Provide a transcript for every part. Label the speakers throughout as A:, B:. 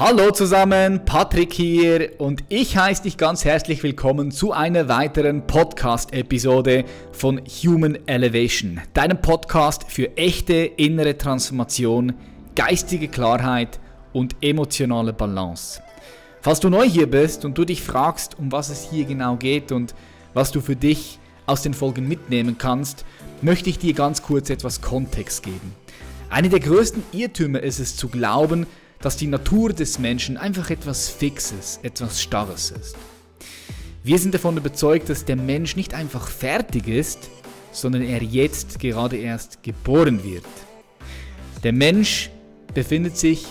A: Hallo zusammen, Patrick hier und ich heiße dich ganz herzlich willkommen zu einer weiteren Podcast-Episode von Human Elevation, deinem Podcast für echte innere Transformation, geistige Klarheit und emotionale Balance. Falls du neu hier bist und du dich fragst, um was es hier genau geht und was du für dich aus den Folgen mitnehmen kannst, möchte ich dir ganz kurz etwas Kontext geben. Eine der größten Irrtümer ist es zu glauben, dass die Natur des Menschen einfach etwas Fixes, etwas Starres ist. Wir sind davon überzeugt, dass der Mensch nicht einfach fertig ist, sondern er jetzt gerade erst geboren wird. Der Mensch befindet sich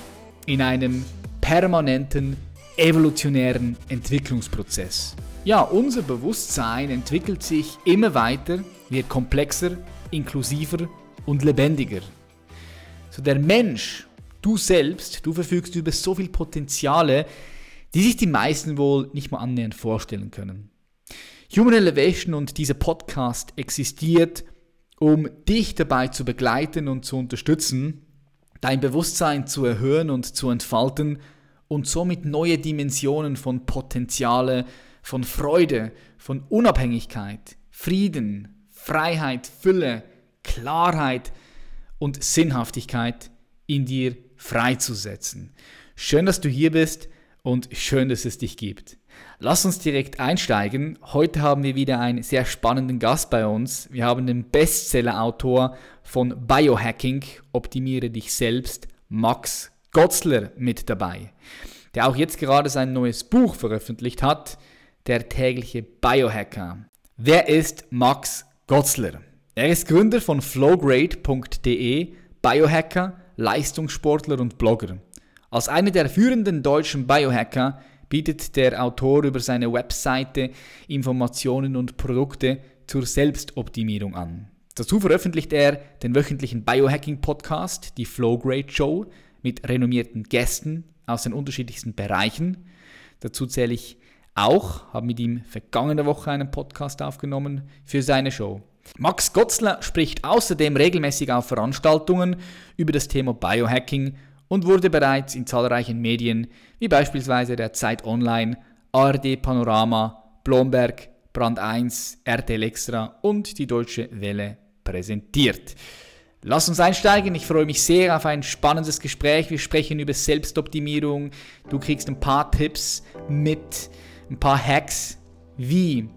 A: in einem permanenten evolutionären Entwicklungsprozess. Ja, unser Bewusstsein entwickelt sich immer weiter, wird komplexer, inklusiver und lebendiger. So der Mensch Du selbst, du verfügst über so viel Potenziale, die sich die meisten wohl nicht mal annähernd vorstellen können. Human Elevation und dieser Podcast existiert, um dich dabei zu begleiten und zu unterstützen, dein Bewusstsein zu erhöhen und zu entfalten und somit neue Dimensionen von Potenziale, von Freude, von Unabhängigkeit, Frieden, Freiheit, Fülle, Klarheit und Sinnhaftigkeit in dir freizusetzen. Schön, dass du hier bist und schön, dass es dich gibt. Lass uns direkt einsteigen. Heute haben wir wieder einen sehr spannenden Gast bei uns. Wir haben den Bestseller-Autor von Biohacking, Optimiere dich selbst, Max Gotzler, mit dabei, der auch jetzt gerade sein neues Buch veröffentlicht hat, Der tägliche Biohacker. Wer ist Max Gotzler? Er ist Gründer von flowgrade.de, Biohacker, Leistungssportler und Blogger. Als einer der führenden deutschen Biohacker bietet der Autor über seine Webseite Informationen und Produkte zur Selbstoptimierung an. Dazu veröffentlicht er den wöchentlichen Biohacking-Podcast, die Flowgrade Show, mit renommierten Gästen aus den unterschiedlichsten Bereichen. Dazu zähle ich auch, habe mit ihm vergangene Woche einen Podcast aufgenommen für seine Show. Max Gotzler spricht außerdem regelmäßig auf Veranstaltungen über das Thema Biohacking und wurde bereits in zahlreichen Medien wie beispielsweise der Zeit Online, ARD Panorama, Blomberg, Brand 1, RTL Extra und die Deutsche Welle präsentiert. Lass uns einsteigen. Ich freue mich sehr auf ein spannendes Gespräch. Wir sprechen über Selbstoptimierung. Du kriegst ein paar Tipps mit, ein paar Hacks, wie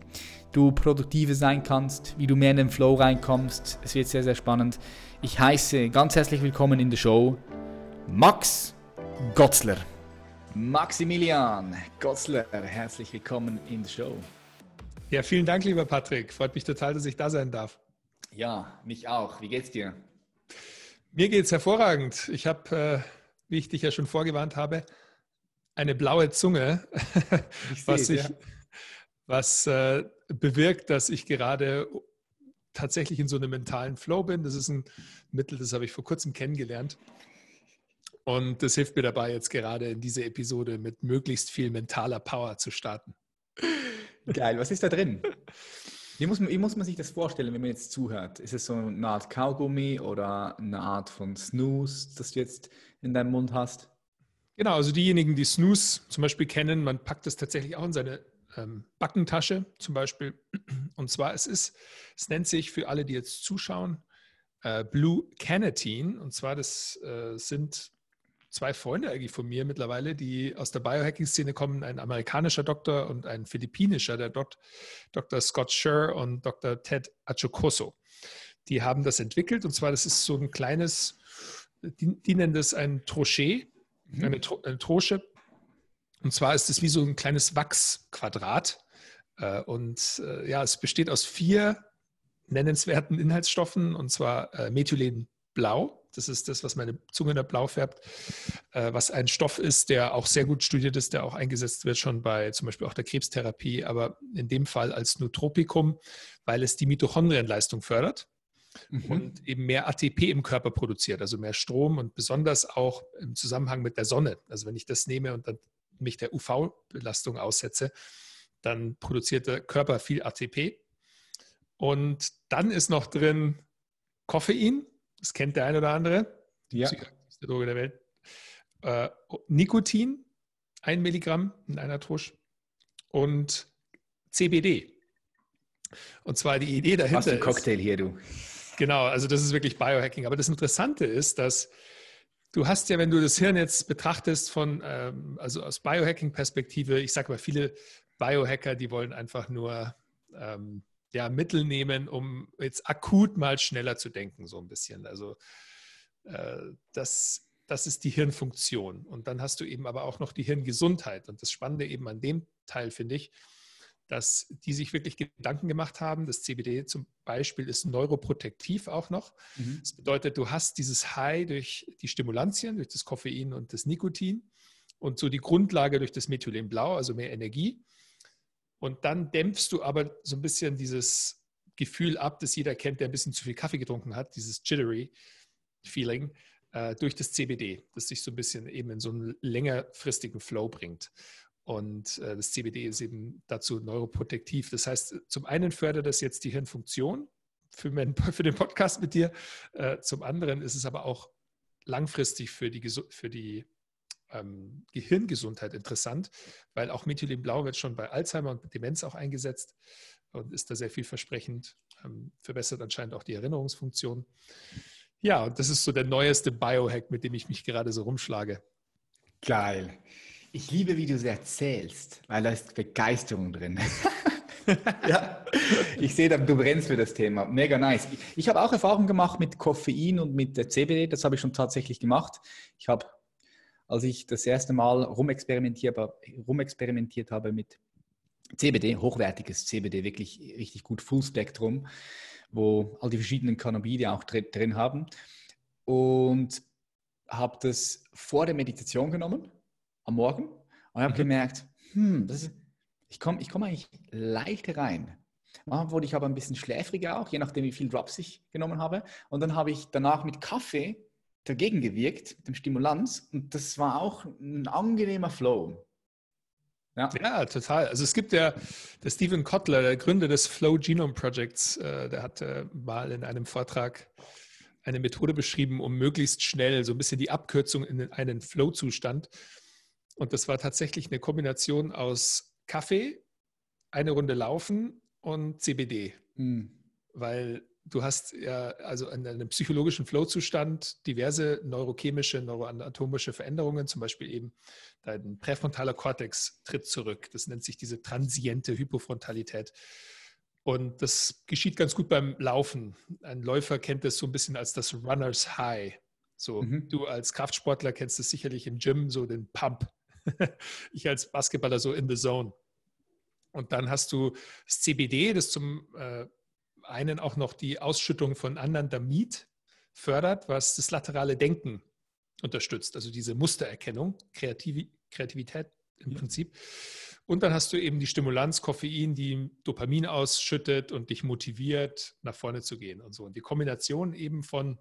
A: du produktiver sein kannst, wie du mehr in den Flow reinkommst. Es wird sehr, sehr spannend. Ich heiße ganz herzlich willkommen in der Show Max Gotzler. Maximilian Gotzler, herzlich willkommen in der Show.
B: Ja, vielen Dank, lieber Patrick. Freut mich total, dass ich da sein darf.
A: Ja, mich auch. Wie geht's dir?
B: Mir geht's hervorragend. Ich habe, äh, wie ich dich ja schon vorgewarnt habe, eine blaue Zunge, ich was, ich, ja. was äh, bewirkt, dass ich gerade tatsächlich in so einem mentalen Flow bin. Das ist ein Mittel, das habe ich vor kurzem kennengelernt. Und das hilft mir dabei, jetzt gerade in diese Episode mit möglichst viel mentaler Power zu starten.
A: Geil, was ist da drin? Wie muss, man, wie muss man sich das vorstellen, wenn man jetzt zuhört? Ist es so eine Art Kaugummi oder eine Art von Snooze, das du jetzt in deinem Mund hast?
B: Genau, also diejenigen, die Snooze zum Beispiel kennen, man packt das tatsächlich auch in seine ähm, Backentasche zum Beispiel. Und zwar, es ist, es nennt sich für alle, die jetzt zuschauen, äh, Blue Canatine. Und zwar, das äh, sind zwei Freunde eigentlich von mir mittlerweile, die aus der Biohacking-Szene kommen, ein amerikanischer Doktor und ein philippinischer, der Dok Dr. Scott Scher und Dr. Ted Achocoso. Die haben das entwickelt und zwar, das ist so ein kleines, die, die nennen das ein Trochet, mhm. eine, Tro eine Trosche, und zwar ist es wie so ein kleines Wachsquadrat. Äh, und äh, ja, es besteht aus vier nennenswerten Inhaltsstoffen, und zwar äh, Methylenblau. Das ist das, was meine Zunge da blau färbt, was ein Stoff ist, der auch sehr gut studiert ist, der auch eingesetzt wird schon bei zum Beispiel auch der Krebstherapie, aber in dem Fall als Nootropikum, weil es die Mitochondrienleistung fördert mhm. und eben mehr ATP im Körper produziert, also mehr Strom und besonders auch im Zusammenhang mit der Sonne. Also wenn ich das nehme und dann mich der UV-Belastung aussetze, dann produziert der Körper viel ATP. Und dann ist noch drin Koffein, das kennt der eine oder andere, die ja. psychoaktivste Droge der Welt. äh, Nikotin, ein Milligramm in einer Tusch und CBD. Und zwar die Idee dahinter. Was
A: ein Cocktail hier, du.
B: Genau, also das ist wirklich Biohacking. Aber das Interessante ist, dass du hast ja, wenn du das Hirn jetzt betrachtest von, ähm, also aus Biohacking-Perspektive, ich sage mal, viele Biohacker, die wollen einfach nur ähm, ja, Mittel nehmen, um jetzt akut mal schneller zu denken, so ein bisschen. Also äh, das, das ist die Hirnfunktion. Und dann hast du eben aber auch noch die Hirngesundheit. Und das Spannende eben an dem Teil, finde ich, dass die sich wirklich Gedanken gemacht haben. Das CBD zum Beispiel ist neuroprotektiv auch noch. Mhm. Das bedeutet, du hast dieses High durch die Stimulantien, durch das Koffein und das Nikotin und so die Grundlage durch das Methylenblau, also mehr Energie. Und dann dämpfst du aber so ein bisschen dieses Gefühl ab, das jeder kennt, der ein bisschen zu viel Kaffee getrunken hat, dieses jittery Feeling, äh, durch das CBD, das sich so ein bisschen eben in so einen längerfristigen Flow bringt. Und äh, das CBD ist eben dazu neuroprotektiv. Das heißt, zum einen fördert das jetzt die Hirnfunktion für, mein, für den Podcast mit dir. Äh, zum anderen ist es aber auch langfristig für die, für die ähm, Gehirngesundheit interessant, weil auch Methylenblau wird schon bei Alzheimer und Demenz auch eingesetzt und ist da sehr vielversprechend, ähm, verbessert anscheinend auch die Erinnerungsfunktion. Ja, und das ist so der neueste Biohack, mit dem ich mich gerade so rumschlage.
A: Geil. Ich liebe, wie du es erzählst, weil da ist Begeisterung drin. ja, ich sehe, du brennst für das Thema. Mega nice. Ich habe auch Erfahrungen gemacht mit Koffein und mit CBD. Das habe ich schon tatsächlich gemacht. Ich habe als ich das erste Mal rumexperimentiert, rumexperimentiert habe mit CBD, hochwertiges CBD, wirklich richtig gut Full Spektrum, wo all die verschiedenen Cannabide auch drin haben. Und habe das vor der Meditation genommen, am Morgen, und habe mhm. gemerkt, hm, ist, ich komme ich komm eigentlich leicht rein. Manchmal wurde ich aber ein bisschen schläfriger auch, je nachdem, wie viel Drops ich genommen habe. Und dann habe ich danach mit Kaffee dagegen gewirkt, mit dem Stimulanz. Und das war auch ein angenehmer Flow.
B: Ja. ja, total. Also es gibt ja, der Stephen Kotler, der Gründer des Flow Genome Projects, äh, der hat äh, mal in einem Vortrag eine Methode beschrieben, um möglichst schnell so ein bisschen die Abkürzung in einen Flow-Zustand. Und das war tatsächlich eine Kombination aus Kaffee, eine Runde Laufen und CBD. Mhm. Weil du hast ja also in einem psychologischen Flow-Zustand diverse neurochemische, neuroanatomische Veränderungen, zum Beispiel eben dein präfrontaler Kortex tritt zurück. Das nennt sich diese transiente Hypofrontalität. Und das geschieht ganz gut beim Laufen. Ein Läufer kennt das so ein bisschen als das Runner's High. So, mhm. du als Kraftsportler kennst es sicherlich im Gym, so den Pump. ich als Basketballer so in the zone. Und dann hast du das CBD, das zum äh, einen auch noch die Ausschüttung von Anandamid fördert, was das laterale Denken unterstützt, also diese Mustererkennung, Kreativ Kreativität im ja. Prinzip. Und dann hast du eben die Stimulanz Koffein, die Dopamin ausschüttet und dich motiviert, nach vorne zu gehen und so. Und die Kombination eben von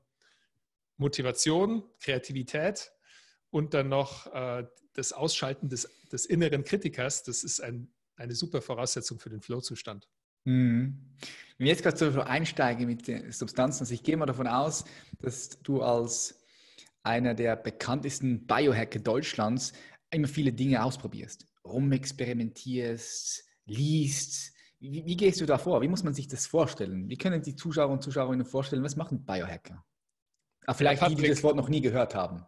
B: Motivation, Kreativität und dann noch äh, das Ausschalten des, des, inneren Kritikers, das ist ein, eine super Voraussetzung für den Flow-Zustand.
A: Mhm. Wenn wir jetzt gerade so einsteigen mit den Substanzen, also ich gehe mal davon aus, dass du als einer der bekanntesten Biohacker Deutschlands immer viele Dinge ausprobierst, rumexperimentierst, liest. Wie, wie, gehst du da vor? Wie muss man sich das vorstellen? Wie können die Zuschauer und Zuschauerinnen vorstellen, was machen Biohacker? Ah, vielleicht ja, die, die das Wort noch nie gehört haben.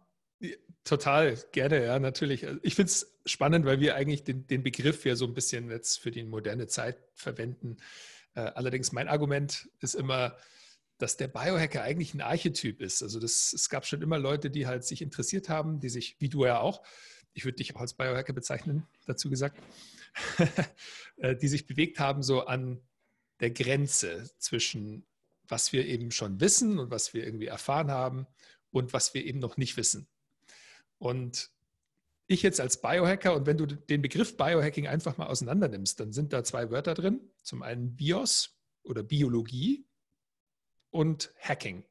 B: Total, gerne, ja, natürlich. Ich finde es spannend, weil wir eigentlich den, den, Begriff ja so ein bisschen jetzt für die moderne Zeit verwenden. Äh, allerdings mein Argument ist immer, dass der Biohacker eigentlich ein Archetyp ist. Also das, es gab schon immer Leute, die halt sich interessiert haben, die sich, wie du ja auch, ich würde dich auch als Biohacker bezeichnen, dazu gesagt, äh, die sich bewegt haben so an der Grenze zwischen was wir eben schon wissen und was wir irgendwie erfahren haben und was wir eben noch nicht wissen. Und ich jetzt als Biohacker, und wenn du den Begriff Biohacking einfach mal auseinander nimmst, dann sind da zwei Wörter drin. Zum einen Bios oder Biologie und Hacking,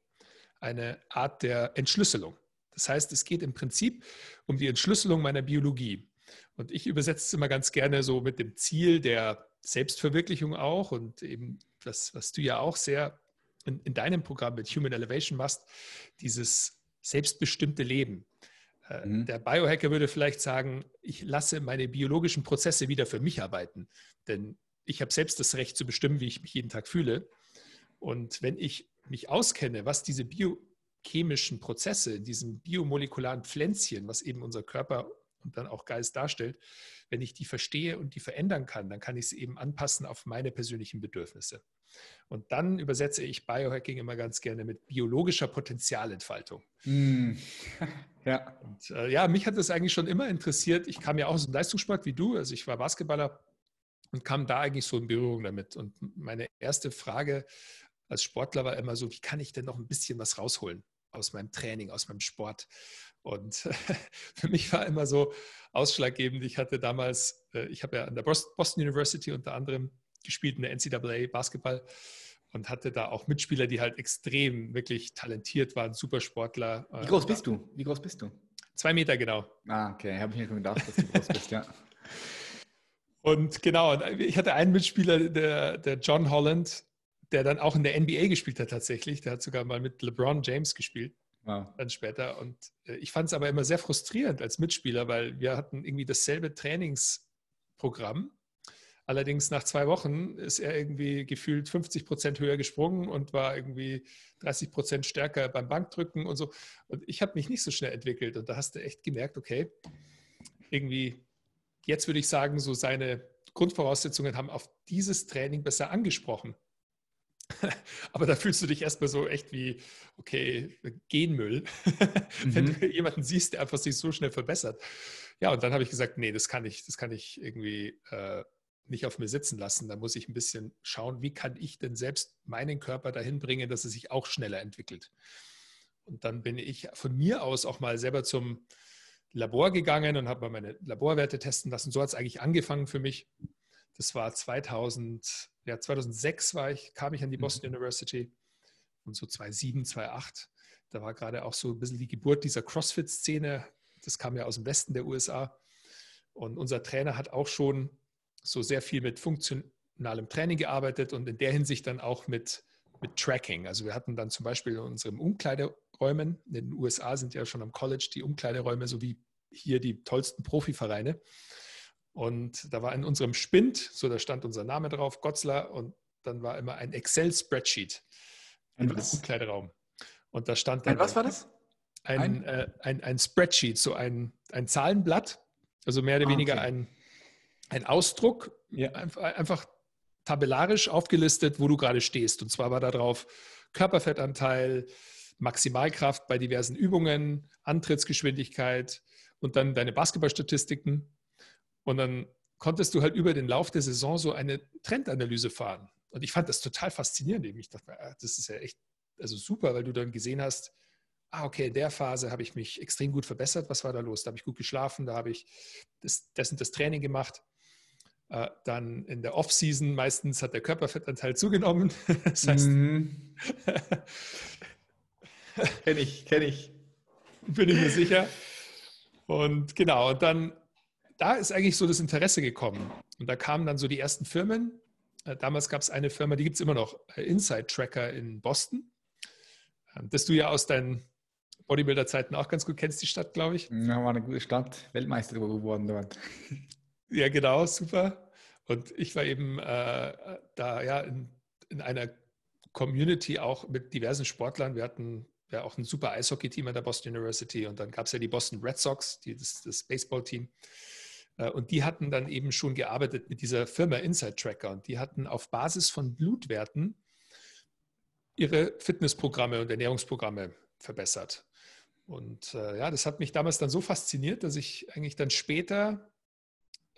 B: eine Art der Entschlüsselung. Das heißt, es geht im Prinzip um die Entschlüsselung meiner Biologie. Und ich übersetze es immer ganz gerne so mit dem Ziel der Selbstverwirklichung auch und eben das, was du ja auch sehr in, in deinem Programm mit Human Elevation machst, dieses selbstbestimmte Leben. Äh, mhm. Der Biohacker würde vielleicht sagen, ich lasse meine biologischen Prozesse wieder für mich arbeiten, denn ich habe selbst das Recht zu bestimmen, wie ich mich jeden Tag fühle. Und wenn ich mich auskenne, was diese biochemischen Prozesse, diesen biomolekularen Pflänzchen, was eben unser Körper und dann auch Geist darstellt, wenn ich die verstehe und die verändern kann, dann kann ich sie eben anpassen auf meine persönlichen Bedürfnisse. Und dann übersetze ich Biohacking immer ganz gerne mit biologischer Potenzialentfaltung. Mm. ja. Und, äh, ja, mich hat das eigentlich schon immer interessiert. Ich kam ja auch aus dem Leistungssport wie du. Also ich war Basketballer und kam da eigentlich so in Berührung damit. Und meine erste Frage als Sportler war immer so, wie kann ich denn noch ein bisschen was rausholen aus meinem Training, aus meinem Sport? Und für mich war immer so ausschlaggebend, ich hatte damals, äh, ich habe ja an der Boston University unter anderem gespielt in der NCAA Basketball und hatte da auch Mitspieler, die halt extrem wirklich talentiert waren, Supersportler.
A: Wie groß bist du? Wie groß bist du?
B: Zwei Meter genau.
A: Ah, okay. Habe ich mir schon gedacht, dass du groß bist, ja.
B: Und genau, ich hatte einen Mitspieler, der, der John Holland, der dann auch in der NBA gespielt hat tatsächlich. Der hat sogar mal mit LeBron James gespielt. Wow. Dann später. Und äh, ich fand es aber immer sehr frustrierend als Mitspieler, weil wir hatten irgendwie dasselbe Trainingsprogramm. Allerdings nach zwei Wochen ist er irgendwie gefühlt 50 Prozent höher gesprungen und war irgendwie 30 Prozent stärker beim Bankdrücken und so. Und ich habe mich nicht so schnell entwickelt. Und da hast du echt gemerkt, okay, irgendwie jetzt würde ich sagen, so seine Grundvoraussetzungen haben auf dieses Training besser angesprochen. Aber da fühlst du dich erstmal so echt wie, okay, Genmüll, mhm. wenn du jemanden siehst, der einfach sich so schnell verbessert. Ja, und dann habe ich gesagt, nee, das kann ich, das kann ich irgendwie äh, nicht auf mir sitzen lassen. Da muss ich ein bisschen schauen, wie kann ich denn selbst meinen Körper dahin bringen, dass er sich auch schneller entwickelt. Und dann bin ich von mir aus auch mal selber zum Labor gegangen und habe mal meine Laborwerte testen lassen. So hat es eigentlich angefangen für mich. Das war 2000, ja, 2006 war ich, kam ich an die mhm. Boston mhm. University und so 2007, 2008. Da war gerade auch so ein bisschen die Geburt dieser CrossFit-Szene. Das kam ja aus dem Westen der USA. Und unser Trainer hat auch schon so sehr viel mit funktionalem Training gearbeitet und in der Hinsicht dann auch mit, mit Tracking. Also wir hatten dann zum Beispiel in unserem Umkleide, Räumen. In den USA sind ja schon am College die Umkleideräume so wie hier die tollsten Profivereine. Und da war in unserem Spind, so da stand unser Name drauf, Gotzler, und dann war immer ein Excel-Spreadsheet im Umkleideraum. Und da stand dann.
A: Ein, was war das?
B: Ein, ein? Äh, ein, ein, Spreadsheet, so ein, ein Zahlenblatt, also mehr oder ah, weniger okay. ein, ein Ausdruck, ja. einfach tabellarisch aufgelistet, wo du gerade stehst. Und zwar war da drauf Körperfettanteil, Maximalkraft bei diversen Übungen, Antrittsgeschwindigkeit und dann deine Basketballstatistiken. Und dann konntest du halt über den Lauf der Saison so eine Trendanalyse fahren. Und ich fand das total faszinierend. Ich dachte, ah, das ist ja echt also super, weil du dann gesehen hast, ah, okay, in der Phase habe ich mich extrem gut verbessert. Was war da los? Da habe ich gut geschlafen, da habe ich das, das und das Training gemacht. Äh, dann in der Off-Season meistens hat der Körperfettanteil zugenommen. Das heißt, mhm.
A: Kenne ich, kenne ich.
B: Bin ich mir sicher. Und genau, und dann, da ist eigentlich so das Interesse gekommen. Und da kamen dann so die ersten Firmen. Äh, damals gab es eine Firma, die gibt es immer noch, äh, Inside Tracker in Boston. Ähm, das du ja aus deinen Bodybuilder-Zeiten auch ganz gut kennst, die Stadt, glaube ich.
A: Ja, war eine gute Stadt, Weltmeister geworden dort.
B: Ja, genau, super. Und ich war eben äh, da ja in, in einer Community auch mit diversen Sportlern. Wir hatten ja auch ein super Eishockey-Team an der Boston University und dann gab es ja die Boston Red Sox, die, das, das Baseball-Team. Äh, und die hatten dann eben schon gearbeitet mit dieser Firma Inside Tracker und die hatten auf Basis von Blutwerten ihre Fitnessprogramme und Ernährungsprogramme verbessert. Und äh, ja, das hat mich damals dann so fasziniert, dass ich eigentlich dann später,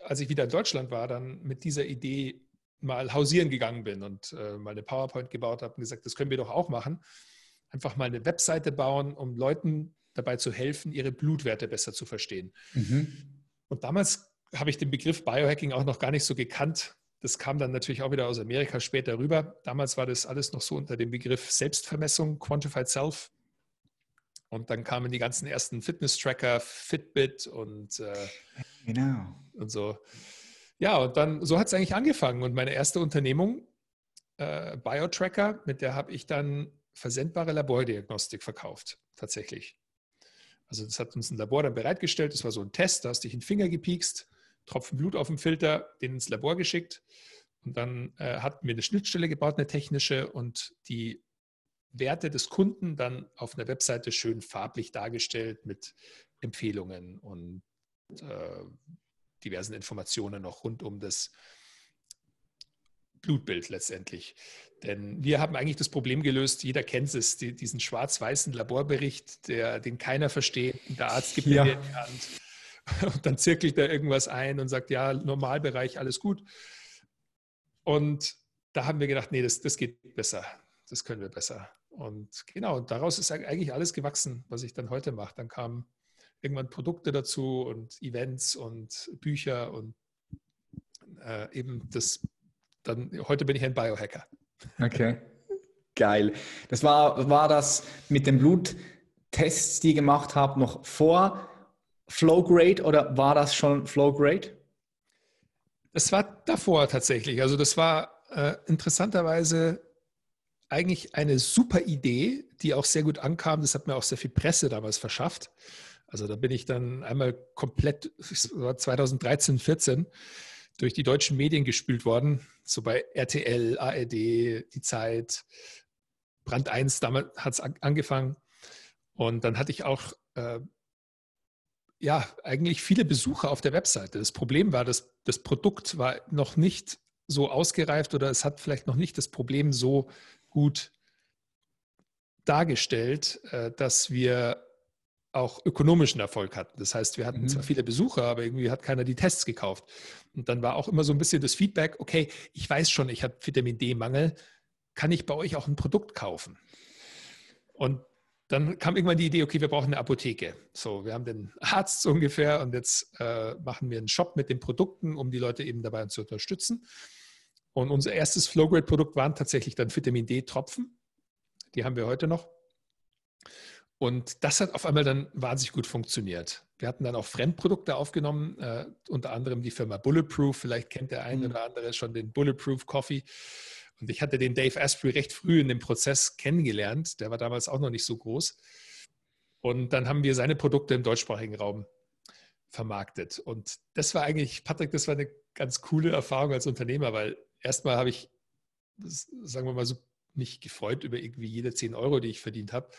B: als ich wieder in Deutschland war, dann mit dieser Idee mal hausieren gegangen bin und äh, mal eine PowerPoint gebaut habe und gesagt, das können wir doch auch machen einfach mal eine Webseite bauen, um Leuten dabei zu helfen, ihre Blutwerte besser zu verstehen. Mhm. Und damals habe ich den Begriff Biohacking auch noch gar nicht so gekannt. Das kam dann natürlich auch wieder aus Amerika später rüber. Damals war das alles noch so unter dem Begriff Selbstvermessung, Quantified Self. Und dann kamen die ganzen ersten Fitness-Tracker, Fitbit und, äh, genau. und so. Ja, und dann, so hat es eigentlich angefangen. Und meine erste Unternehmung, äh, BioTracker, mit der habe ich dann versendbare Labordiagnostik verkauft, tatsächlich. Also das hat uns ein Labor dann bereitgestellt. Das war so ein Test, da hast du dich in den Finger gepiekst, Tropfen Blut auf dem Filter, den ins Labor geschickt. Und dann äh, hatten wir eine Schnittstelle gebaut, eine technische, und die Werte des Kunden dann auf einer Webseite schön farblich dargestellt mit Empfehlungen und äh, diversen Informationen noch rund um das Blutbild letztendlich. Denn wir haben eigentlich das Problem gelöst, jeder kennt es, die, diesen schwarz-weißen Laborbericht, der, den keiner versteht. Der Arzt gibt ja. mir in die Hand und dann zirkelt er irgendwas ein und sagt, ja, Normalbereich, alles gut. Und da haben wir gedacht, nee, das, das geht besser, das können wir besser. Und genau, daraus ist eigentlich alles gewachsen, was ich dann heute mache. Dann kamen irgendwann Produkte dazu und Events und Bücher und äh, eben das, dann, heute bin ich ein Biohacker.
A: Okay, geil. Das war, war das mit den Bluttests, die ihr gemacht habt, noch vor Flowgrade oder war das schon Flowgrade?
B: Das war davor tatsächlich. Also das war äh, interessanterweise eigentlich eine super Idee, die auch sehr gut ankam. Das hat mir auch sehr viel Presse damals verschafft. Also da bin ich dann einmal komplett, 2013, 14, durch die deutschen Medien gespült worden. So bei RTL, ARD, Die Zeit, Brand 1, damals hat es angefangen. Und dann hatte ich auch äh, ja, eigentlich viele Besucher auf der Webseite. Das Problem war, dass das Produkt war noch nicht so ausgereift oder es hat vielleicht noch nicht das Problem so gut dargestellt, äh, dass wir auch ökonomischen Erfolg hatten. Das heißt, wir hatten mhm. zwar viele Besucher, aber irgendwie hat keiner die Tests gekauft. Und dann war auch immer so ein bisschen das Feedback, okay, ich weiß schon, ich habe Vitamin D-Mangel, kann ich bei euch auch ein Produkt kaufen? Und dann kam irgendwann die Idee, okay, wir brauchen eine Apotheke. So, wir haben den Arzt so ungefähr und jetzt äh, machen wir einen Shop mit den Produkten, um die Leute eben dabei zu unterstützen. Und unser erstes Flowgrade-Produkt waren tatsächlich dann Vitamin D-Tropfen. Die haben wir heute noch. Und das hat auf einmal dann wahnsinnig gut funktioniert. Wir hatten dann auch Fremdprodukte aufgenommen, äh, unter anderem die Firma Bulletproof. Vielleicht kennt der eine mhm. oder andere schon den Bulletproof Coffee. Und ich hatte den Dave Asprey recht früh in dem Prozess kennengelernt. Der war damals auch noch nicht so groß. Und dann haben wir seine Produkte im deutschsprachigen Raum vermarktet. Und das war eigentlich, Patrick, das war eine ganz coole Erfahrung als Unternehmer, weil erstmal habe ich, sagen wir mal so, mich gefreut über irgendwie jede 10 Euro, die ich verdient habe.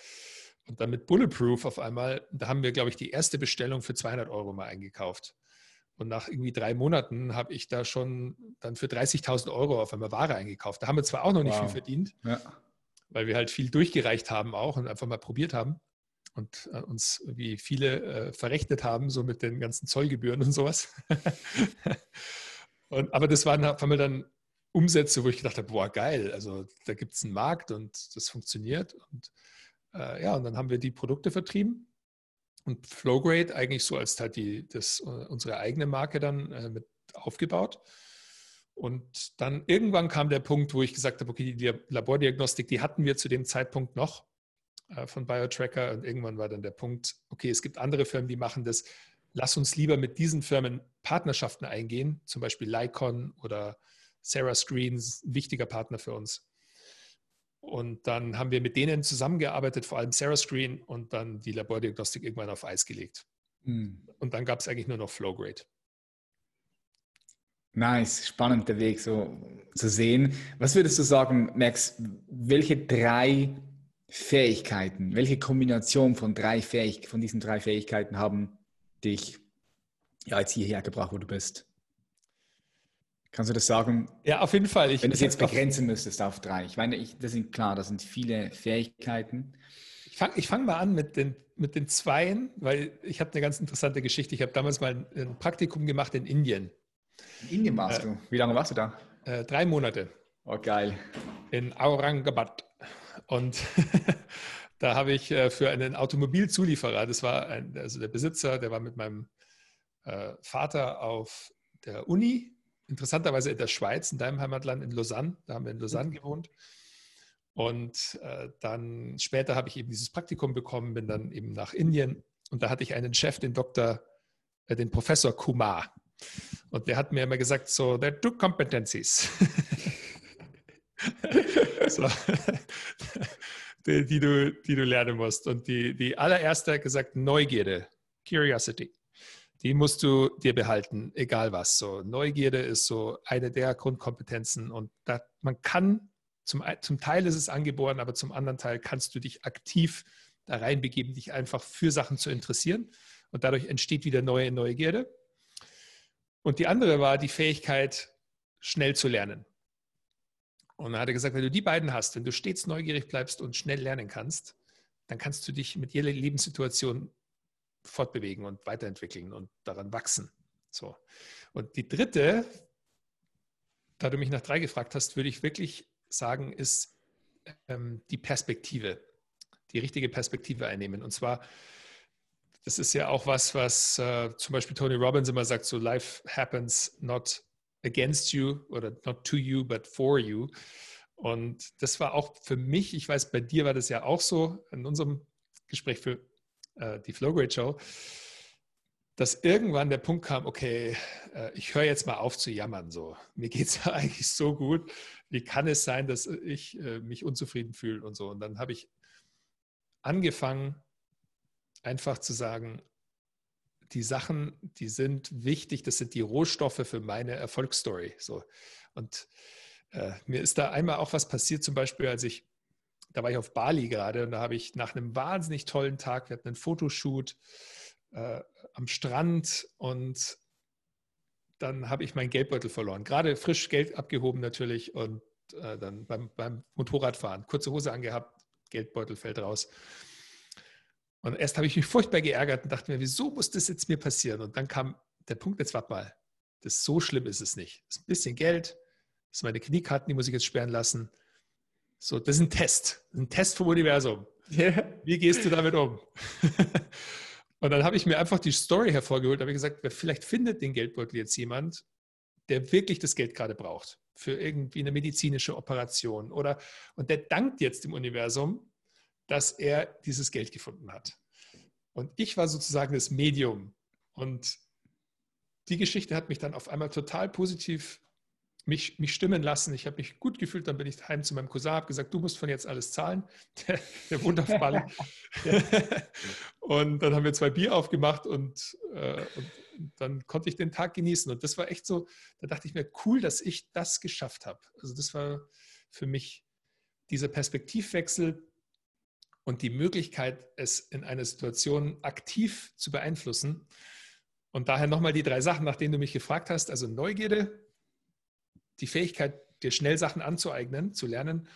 B: Und dann mit Bulletproof auf einmal, da haben wir, glaube ich, die erste Bestellung für 200 Euro mal eingekauft. Und nach irgendwie drei Monaten habe ich da schon dann für 30.000 Euro auf einmal Ware eingekauft. Da haben wir zwar auch noch nicht wow. viel verdient, ja. weil wir halt viel durchgereicht haben auch und einfach mal probiert haben und äh, uns wie viele äh, verrechnet haben, so mit den ganzen Zollgebühren und sowas. und, aber das waren auf einmal dann Umsätze, wo ich gedacht habe, boah, geil, also da gibt es einen Markt und das funktioniert. Und äh, ja, und dann haben wir die Produkte vertrieben und Flowgrade eigentlich so als halt die, das, äh, unsere eigene Marke dann äh, mit aufgebaut. Und dann irgendwann kam der Punkt, wo ich gesagt habe, okay, die Labordiagnostik, die hatten wir zu dem Zeitpunkt noch äh, von BioTracker. Und irgendwann war dann der Punkt, okay, es gibt andere Firmen, die machen das. Lass uns lieber mit diesen Firmen Partnerschaften eingehen, zum Beispiel Lycon oder Sarah Screens, ein wichtiger Partner für uns. Und dann haben wir mit denen zusammengearbeitet, vor allem Sarah Screen, und dann die Labordiagnostik irgendwann auf Eis gelegt. Mhm. Und dann gab es eigentlich nur noch Flowgrade.
A: Nice, spannend der Weg so zu sehen. Was würdest du sagen, Max, welche drei Fähigkeiten, welche Kombination von, drei Fähig von diesen drei Fähigkeiten haben dich ja, jetzt hierher gebracht, wo du bist? Kannst du das sagen?
B: Ja, auf jeden Fall.
A: Ich, Wenn du es jetzt begrenzen müsstest auf drei. Ich meine, ich, das sind klar, das sind viele Fähigkeiten.
B: Ich fange fang mal an mit den, mit den Zweien, weil ich habe eine ganz interessante Geschichte. Ich habe damals mal ein, ein, Praktikum gemacht in Indien.
A: In Indien warst äh, du? Wie lange warst du da?
B: Äh, drei Monate.
A: Oh, geil.
B: In Aurangabad. Und da habe ich äh, für einen Automobilzulieferer, das war ein, also der Besitzer, der war mit meinem äh, Vater auf der Uni interessanterweise in der Schweiz, in deinem Heimatland, in Lausanne. Da haben wir in Lausanne gewohnt. Und äh, dann später habe ich eben dieses Praktikum bekommen, bin dann eben nach Indien und da hatte ich einen Chef, den Doktor, äh, den Professor Kumar. Und der hat mir immer gesagt, so, there are two competencies. so. die, die, du, die du lernen musst. Und die, die allererste hat gesagt, Neugierde, Curiosity. Die musst du dir behalten, egal was. So, Neugierde ist so eine der Grundkompetenzen und da, man kann, zum, zum Teil ist es angeboren, aber zum anderen Teil kannst du dich aktiv da reinbegeben, dich einfach für Sachen zu interessieren und dadurch entsteht wieder neue Neugierde. Und die andere war die Fähigkeit, schnell zu lernen. Und dann hat er gesagt, wenn du die beiden hast, wenn du stets neugierig bleibst und schnell lernen kannst, dann kannst du dich mit jeder Lebenssituation fortbewegen und weiterentwickeln und daran wachsen. So. Und die dritte, da du mich nach drei gefragt hast, würde ich wirklich sagen, ist ähm, die Perspektive, die richtige Perspektive einnehmen. Und zwar, das ist ja auch was, was äh, zum Beispiel Tony Robbins immer sagt, so life happens not against you oder not to you, but for you. Und das war auch für mich, ich weiß, bei dir war das ja auch so in unserem Gespräch für äh, die Flowgrade Show, dass irgendwann der Punkt kam, okay, äh, ich höre jetzt mal auf zu jammern. So. Mir geht es ja eigentlich so gut. Wie kann es sein, dass ich äh, mich unzufrieden fühle und so? Und dann habe ich angefangen, einfach zu sagen, die Sachen, die sind wichtig, das sind die Rohstoffe für meine Erfolgsstory. So. Und äh, mir ist da einmal auch was passiert, zum Beispiel, als ich da war ich auf Bali gerade und da habe ich nach einem wahnsinnig tollen Tag, wir hatten einen Fotoshoot äh, am Strand und dann habe ich meinen Geldbeutel verloren. Gerade frisch Geld abgehoben natürlich und äh, dann beim, beim Motorradfahren, kurze Hose angehabt, Geldbeutel fällt raus. Und erst habe ich mich furchtbar geärgert und dachte mir, wieso muss das jetzt mir passieren? Und dann kam der Punkt, jetzt warte mal, das so schlimm ist es nicht. Das ist ein bisschen Geld, das sind meine Kniekarten, die muss ich jetzt sperren lassen. So, das ist ein Test, ein Test vom Universum. Yeah. Wie gehst du damit um? und dann habe ich mir einfach die Story hervorgeholt, habe gesagt, vielleicht findet den Geldbeutel jetzt jemand, der wirklich das Geld gerade braucht für irgendwie eine medizinische Operation oder und der dankt jetzt dem Universum, dass er dieses Geld gefunden hat. Und ich war sozusagen das Medium und die Geschichte hat mich dann auf einmal total positiv mich, mich stimmen lassen. Ich habe mich gut gefühlt. Dann bin ich heim zu meinem Cousin, habe gesagt, du musst von jetzt alles zahlen. Der, der Bali. und dann haben wir zwei Bier aufgemacht und, äh, und, dann konnte ich den Tag genießen. Und das war echt so, da dachte ich mir, cool, dass ich das geschafft habe. Also das war für mich dieser Perspektivwechsel und die Möglichkeit, es in einer Situation aktiv zu beeinflussen. Und daher nochmal die drei Sachen, nach denen du mich gefragt hast. Also Neugierde, die Fähigkeit, dir schnell Sachen anzueignen, zu lernen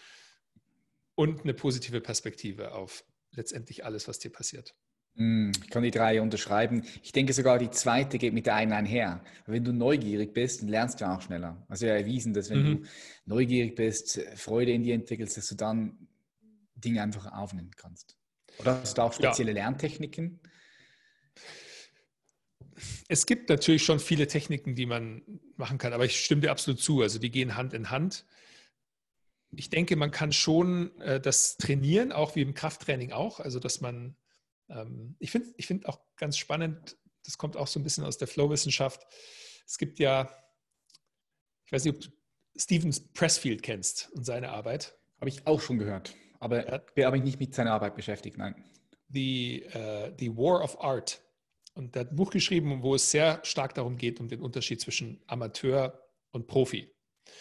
B: und eine positive Perspektive auf letztendlich alles, was dir passiert.
A: Hm, ich kann die drei unterschreiben. Ich denke sogar, die zweite geht mit der einen einher. Wenn du neugierig bist, dann lernst du auch schneller. Also ja erwiesen, dass wenn mhm. du neugierig bist, Freude in dir entwickelst, dass du dann Dinge einfach aufnehmen kannst. Oder hast du auch spezielle ja. Lerntechniken?
B: Es gibt natürlich schon viele Techniken, die man machen kann, aber ich stimme dir absolut zu. Also die gehen Hand in Hand. Ich denke, man kann schon äh, das trainieren, auch wie im Krafttraining auch. Also dass man, ähm, ich finde ich find auch ganz spannend, das kommt auch so ein bisschen aus der Flow-Wissenschaft. Es gibt ja, ich weiß nicht, ob du Stephen Pressfield kennst und seine Arbeit.
A: Habe ich auch schon gehört, aber ja. habe ich nicht mit seiner Arbeit beschäftigt, nein.
B: The, uh, the War of Art und der hat ein Buch geschrieben, wo es sehr stark darum geht, um den Unterschied zwischen Amateur und Profi.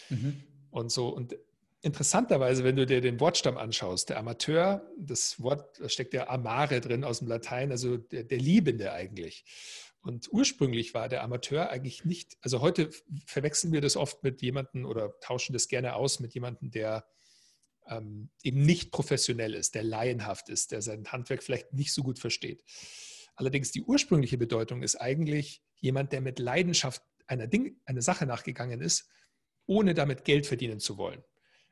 B: Mhm. Und so, und interessanterweise, wenn du dir den Wortstamm anschaust, der Amateur, das Wort, da steckt ja Amare drin aus dem Latein, also der, der Liebende eigentlich. Und ursprünglich war der Amateur eigentlich nicht, also heute verwechseln wir das oft mit jemandem oder tauschen das gerne aus mit jemandem, der ähm, eben nicht professionell ist, der laienhaft ist, der sein Handwerk vielleicht nicht so gut versteht. Allerdings die ursprüngliche Bedeutung ist eigentlich jemand, der mit Leidenschaft einer, Ding, einer Sache nachgegangen ist, ohne damit Geld verdienen zu wollen.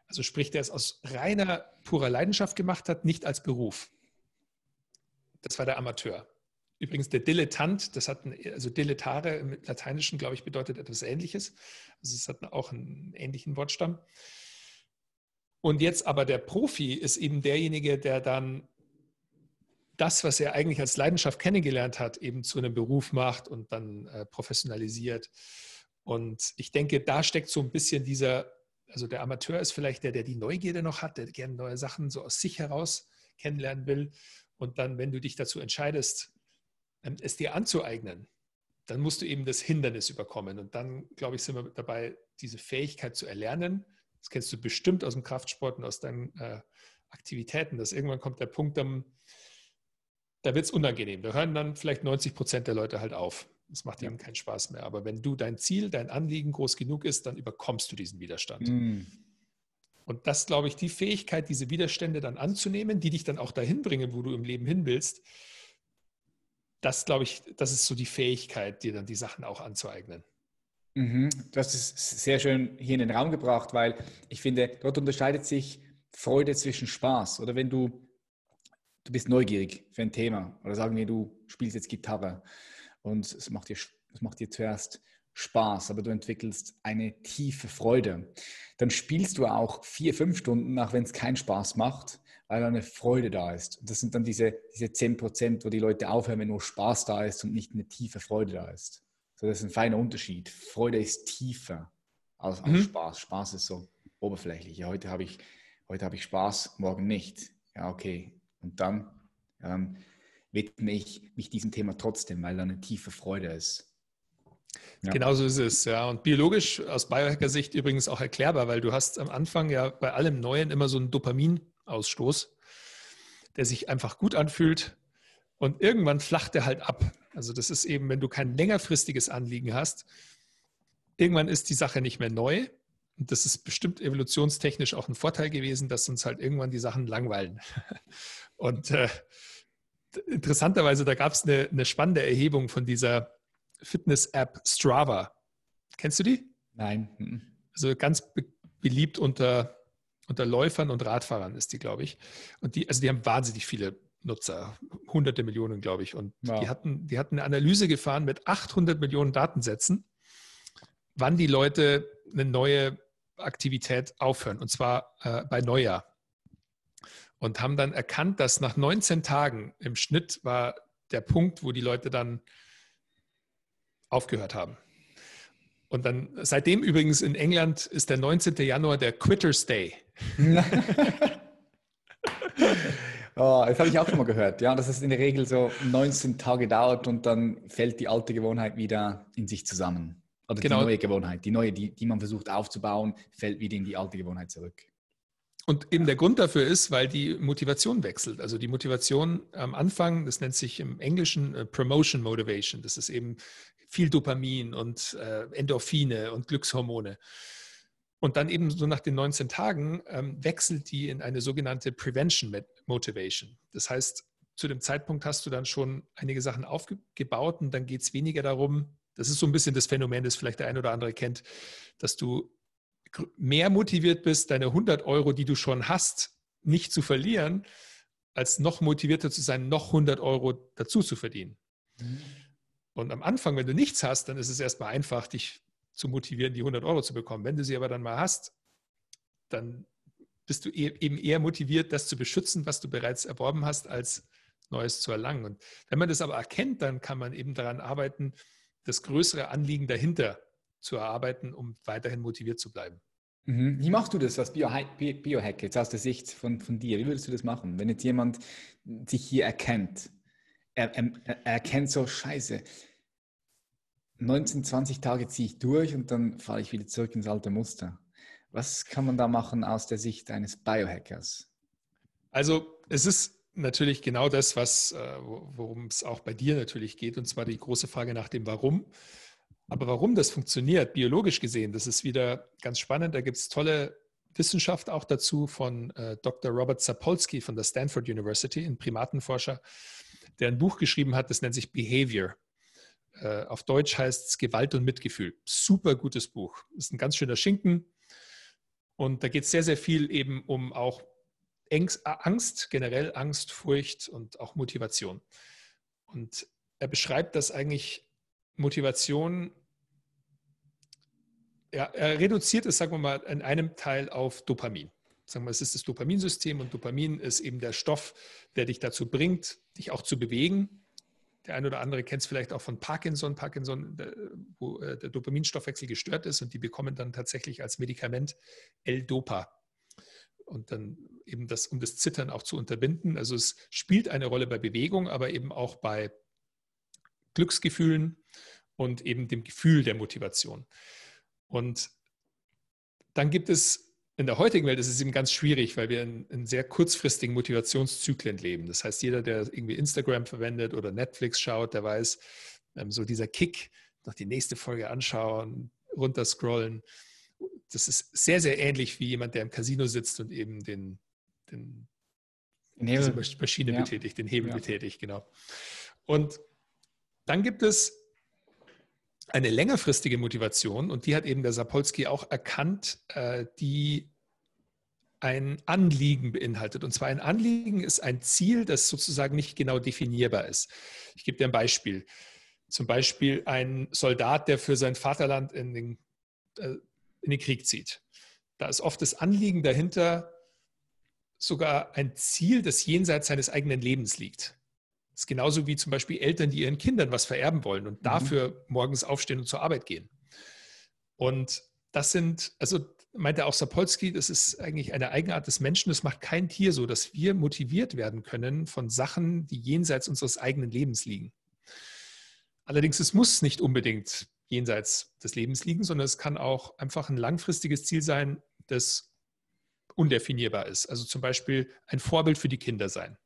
B: Also sprich, der es aus reiner, purer Leidenschaft gemacht hat, nicht als Beruf. Das war der Amateur. Übrigens der Dilettant, das hat ein, also Dilettare im Lateinischen, glaube ich, bedeutet etwas Ähnliches. Also es hat auch einen ähnlichen Wortstamm. Und jetzt aber der Profi ist eben derjenige, der dann das, was er eigentlich als Leidenschaft kennengelernt hat, eben zu einem Beruf macht und dann äh, professionalisiert. Und ich denke, da steckt so ein bisschen dieser Also der Amateur ist vielleicht der, der die Neugierde noch hat, der gerne neue Sachen so aus sich heraus kennenlernen will. Und dann, wenn du dich dazu entscheidest, ähm, es dir anzueignen, dann musst du eben das Hindernis überkommen. Und dann, glaube ich, sind wir dabei, diese Fähigkeit zu erlernen. Das kennst du bestimmt aus dem Kraftsport und aus deinen äh, Aktivitäten, dass irgendwann kommt der Punkt, dann, da wird es unangenehm. Da hören dann vielleicht 90 Prozent der Leute halt auf. Es macht ja. ihnen keinen Spaß mehr. Aber wenn du dein Ziel, dein Anliegen groß genug ist, dann überkommst du diesen Widerstand. Mm. Und das, glaube ich, die Fähigkeit, diese Widerstände dann anzunehmen, die dich dann auch dahin bringen, wo du im Leben hin willst, das, glaube ich, das ist so die Fähigkeit, dir dann die Sachen auch anzueignen.
A: Mhm. Das ist sehr schön hier in den Raum gebracht, weil ich finde, dort unterscheidet sich Freude zwischen Spaß. Oder wenn du, du bist neugierig für ein Thema oder sagen wir, du spielst jetzt Gitarre und es macht dir, es macht dir zuerst Spaß, aber du entwickelst eine tiefe Freude. Dann spielst du auch vier, fünf Stunden, auch wenn es keinen Spaß macht, weil eine Freude da ist. Und das sind dann diese, diese 10 Prozent, wo die Leute aufhören, wenn nur Spaß da ist und nicht eine tiefe Freude da ist. So, das ist ein feiner Unterschied. Freude ist tiefer als, als mhm. Spaß. Spaß ist so oberflächlich. Ja, heute habe ich, heute habe ich Spaß, morgen nicht. Ja, okay. Und dann ähm, widme ich mich diesem Thema trotzdem, weil da eine tiefe Freude ist.
B: Ja. Genauso ist es, ja. Und biologisch aus Biohacker-Sicht übrigens auch erklärbar, weil du hast am Anfang ja bei allem Neuen immer so einen Dopaminausstoß, der sich einfach gut anfühlt und irgendwann flacht er halt ab. Also das ist eben, wenn du kein längerfristiges Anliegen hast, irgendwann ist die Sache nicht mehr neu. Und das ist bestimmt evolutionstechnisch auch ein Vorteil gewesen, dass uns halt irgendwann die Sachen langweilen. Und äh, interessanterweise, da gab es eine, eine spannende Erhebung von dieser Fitness-App Strava. Kennst du die?
A: Nein. Mhm.
B: Also ganz be beliebt unter, unter Läufern und Radfahrern ist die, glaube ich. Und die, also die haben wahnsinnig viele Nutzer, hunderte Millionen, glaube ich. Und wow. die, hatten, die hatten eine Analyse gefahren mit 800 Millionen Datensätzen, wann die Leute eine neue Aktivität aufhören, und zwar äh, bei Neujahr. Und haben dann erkannt, dass nach 19 Tagen im Schnitt war der Punkt, wo die Leute dann aufgehört haben. Und dann seitdem übrigens in England ist der 19. Januar der Quitters Day.
A: oh, das habe ich auch schon mal gehört. Ja, dass es in der Regel so 19 Tage dauert und dann fällt die alte Gewohnheit wieder in sich zusammen. Oder genau. die neue Gewohnheit, die neue, die, die man versucht aufzubauen, fällt wieder in die alte Gewohnheit zurück.
B: Und eben der Grund dafür ist, weil die Motivation wechselt. Also die Motivation am Anfang, das nennt sich im Englischen äh, Promotion Motivation. Das ist eben viel Dopamin und äh, Endorphine und Glückshormone. Und dann eben so nach den 19 Tagen ähm, wechselt die in eine sogenannte Prevention Motivation. Das heißt, zu dem Zeitpunkt hast du dann schon einige Sachen aufgebaut und dann geht es weniger darum, das ist so ein bisschen das Phänomen, das vielleicht der ein oder andere kennt, dass du mehr motiviert bist, deine 100 Euro, die du schon hast, nicht zu verlieren, als noch motivierter zu sein, noch 100 Euro dazu zu verdienen. Mhm. Und am Anfang, wenn du nichts hast, dann ist es erstmal einfach, dich zu motivieren, die 100 Euro zu bekommen. Wenn du sie aber dann mal hast, dann bist du e-, eben eher motiviert, das zu beschützen, was du bereits erworben hast, als Neues zu erlangen. Und wenn man das aber erkennt, dann kann man eben daran arbeiten, das größere Anliegen dahinter zu erarbeiten, um weiterhin motiviert zu bleiben.
A: Mhm. Wie machst du das als Biohack, Biohack jetzt aus der Sicht von, von dir? Wie würdest du das machen, wenn jetzt jemand sich hier erkennt? Er, er, er erkennt so, scheiße, 19, 20 Tage ziehe ich durch und dann falle ich wieder zurück ins alte Muster. Was kann man da machen aus der Sicht eines Biohackers?
B: Also es ist natürlich genau das, was, äh, worum es auch bei dir natürlich geht, und zwar die große Frage nach dem Warum. Aber warum das funktioniert, biologisch gesehen, das ist wieder ganz spannend. Da gibt es tolle Wissenschaft auch dazu von äh, Dr. Robert Sapolsky von der Stanford University, ein Primatenforscher, der ein Buch geschrieben hat, das nennt sich Behavior. Äh, auf Deutsch heißt es Gewalt und Mitgefühl. Super gutes Buch. Ist ein ganz schöner Schinken. Und da geht es sehr, sehr viel eben um auch Angst, generell Angst, Furcht und auch Motivation. Und er beschreibt, dass eigentlich Motivation, ja, er reduziert es, sagen wir mal, in einem Teil auf Dopamin. Sagen wir, es ist das Dopaminsystem und Dopamin ist eben der Stoff, der dich dazu bringt, dich auch zu bewegen, der eine oder andere kennt es vielleicht auch von Parkinson, Parkinson, wo äh, der Dopaminstoffwechsel gestört ist und die bekommen dann tatsächlich als Medikament L-Dopa. Und dann eben das, um das Zittern auch zu unterbinden. Also es spielt eine Rolle bei Bewegung, aber eben auch bei Glücksgefühlen und eben dem Gefühl der Motivation. Und dann gibt es in der heutigen Welt ist es eben ganz schwierig, weil wir in, in, sehr kurzfristigen Motivationszyklen leben. Das heißt, jeder, der irgendwie Instagram verwendet oder Netflix schaut, der weiß, ähm, so dieser Kick, noch die nächste Folge anschauen, runterscrollen, das ist sehr, sehr ähnlich wie jemand, der im Casino sitzt und eben den, den diese Maschine ja. betätigt, den Hebel ja. betätigt, genau. Und dann gibt es eine längerfristige Motivation und die hat eben der Sapolsky auch erkannt, äh, die ein Anliegen beinhaltet. Und zwar ein Anliegen ist ein Ziel, das sozusagen nicht genau definierbar ist. Ich gebe dir ein Beispiel. Zum Beispiel ein Soldat, der für sein Vaterland in den, äh, in den Krieg zieht. Da ist oft das Anliegen dahinter sogar ein Ziel, das jenseits seines eigenen Lebens liegt. Das ist genauso wie zum Beispiel Eltern, die ihren Kindern was vererben wollen und mhm. dafür morgens aufstehen und zur Arbeit gehen. Und das sind, also meinte auch Sapolsky, das ist eigentlich eine Eigenart des Menschen. Das macht kein Tier so, dass wir motiviert werden können von Sachen, die jenseits unseres eigenen Lebens liegen. Allerdings, es muss nicht unbedingt jenseits des Lebens liegen, sondern es kann auch einfach ein langfristiges Ziel sein, das undefinierbar ist. Also zum Beispiel ein Vorbild für die Kinder sein.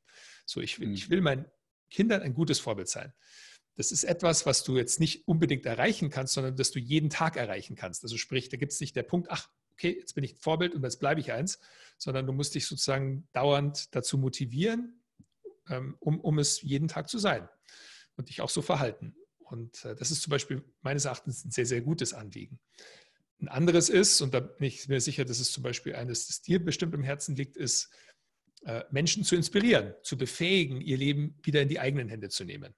B: So, ich will, ich will mein Kindern ein gutes Vorbild sein. Das ist etwas, was du jetzt nicht unbedingt erreichen kannst, sondern das du jeden Tag erreichen kannst. Also sprich, da gibt es nicht der Punkt, ach, okay, jetzt bin ich Vorbild und jetzt bleibe ich eins, sondern du musst dich sozusagen dauernd dazu motivieren, ähm, um, um es jeden Tag zu sein und dich auch so verhalten. Und äh, das ist zum Beispiel meines Erachtens ein sehr, sehr gutes Anliegen. Ein anderes ist, und da bin ich mir sicher, dass es zum Beispiel eines, das dir bestimmt im Herzen liegt, ist, äh, Menschen zu inspirieren, zu befähigen, ihr Leben wieder in die eigenen Hände zu nehmen.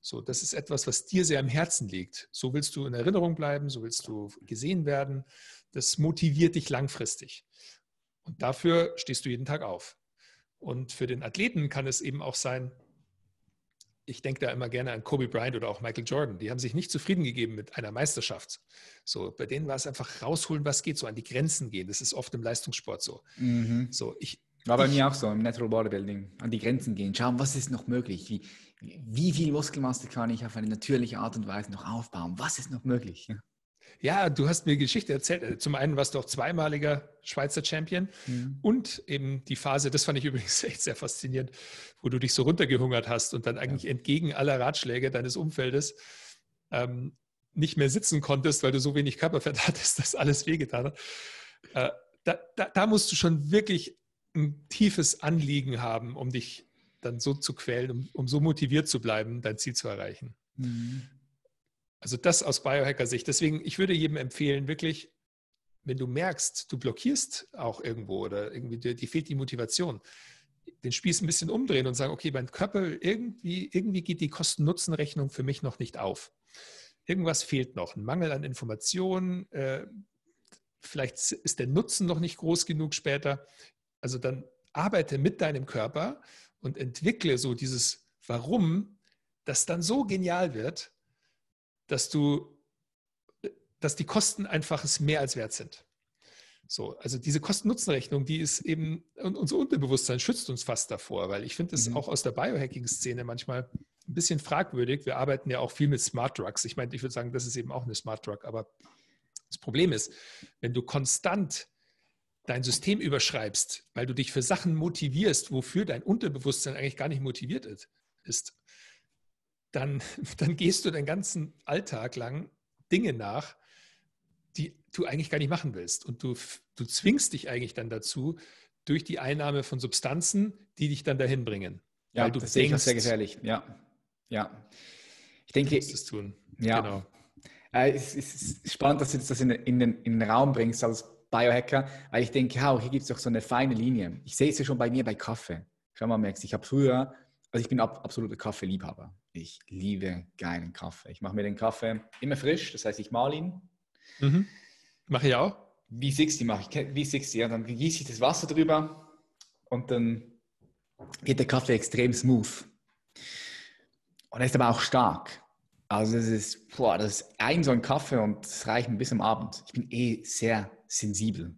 B: So, das ist etwas, was dir sehr am Herzen liegt. So willst du in Erinnerung bleiben, so willst du gesehen werden. Das motiviert dich langfristig. Und dafür stehst du jeden Tag auf. Und für den Athleten kann es eben auch sein, ich denke da immer gerne an Kobe Bryant oder auch Michael Jordan. Die haben sich nicht zufrieden gegeben mit einer Meisterschaft. So, bei denen war es einfach rausholen, was geht, so an die Grenzen gehen. Das ist oft im Leistungssport so. Mhm. So, ich,
A: war bei ich, mir auch so im Natural Bodybuilding. An die Grenzen gehen, schauen, was ist noch möglich? Wie, wie viel Muskelmasse kann ich auf eine natürliche Art und Weise noch aufbauen? Was ist noch möglich?
B: Ja, du hast mir Geschichte erzählt. Zum einen warst du auch zweimaliger Schweizer Champion mhm. und eben die Phase, das fand ich übrigens echt sehr faszinierend, wo du dich so runtergehungert hast und dann eigentlich ja. entgegen aller Ratschläge deines Umfeldes ähm, nicht mehr sitzen konntest, weil du so wenig Körperfett hattest, dass alles wehgetan hat. Äh, da, da, da musst du schon wirklich ein tiefes Anliegen haben, um dich dann so zu quälen, um, um so motiviert zu bleiben, dein Ziel zu erreichen. Mhm. Also das aus Biohacker-Sicht. Deswegen, ich würde jedem empfehlen, wirklich, wenn du merkst, du blockierst auch irgendwo oder irgendwie dir, dir fehlt die Motivation, den Spieß ein bisschen umdrehen und sagen, okay, mein Körper, irgendwie, irgendwie geht die Kosten-Nutzen-Rechnung für mich noch nicht auf. Irgendwas fehlt noch, ein Mangel an Informationen, äh, vielleicht ist der Nutzen noch nicht groß genug später. Also dann arbeite mit deinem Körper und entwickle so dieses Warum, das dann so genial wird, dass du, dass die Kosten einfach es mehr als wert sind. So, also diese Kosten-Nutzen-Rechnung, die ist eben, unser Unterbewusstsein schützt uns fast davor, weil ich finde das mhm. auch aus der Biohacking-Szene manchmal ein bisschen fragwürdig. Wir arbeiten ja auch viel mit Smart Drugs. Ich meine, ich würde sagen, das ist eben auch eine Smart Drug, aber das Problem ist, wenn du konstant dein System überschreibst, weil du dich für Sachen motivierst, wofür dein Unterbewusstsein eigentlich gar nicht motiviert ist, dann, dann gehst du deinen ganzen Alltag lang Dinge nach, die du eigentlich gar nicht machen willst. Und du, du zwingst dich eigentlich dann dazu durch die Einnahme von Substanzen, die dich dann dahin bringen.
A: Ja, du das sehe ich sehr gefährlich. Ja, ja. Ich denke,
B: es tun.
A: Ja, genau. Äh, es ist spannend, dass du das in, den, in den Raum bringst als Biohacker, weil ich denke, ja, hier gibt es doch so eine feine Linie. Ich sehe es ja schon bei mir bei Kaffee. Schau mal, merkst, ich habe früher, also ich bin ab, absoluter Kaffeeliebhaber. Ich liebe geilen Kaffee. Ich mache mir den Kaffee immer frisch, das heißt, ich male ihn.
B: Mhm. Mache ich auch.
A: Wie 60 mache ich, wie 60, ja, dann gieße ich das Wasser drüber und dann geht der Kaffee extrem smooth. Und er ist aber auch stark. Also das ist, boah, das ist ein so ein Kaffee und das reicht mir bis am Abend. Ich bin eh sehr sensibel.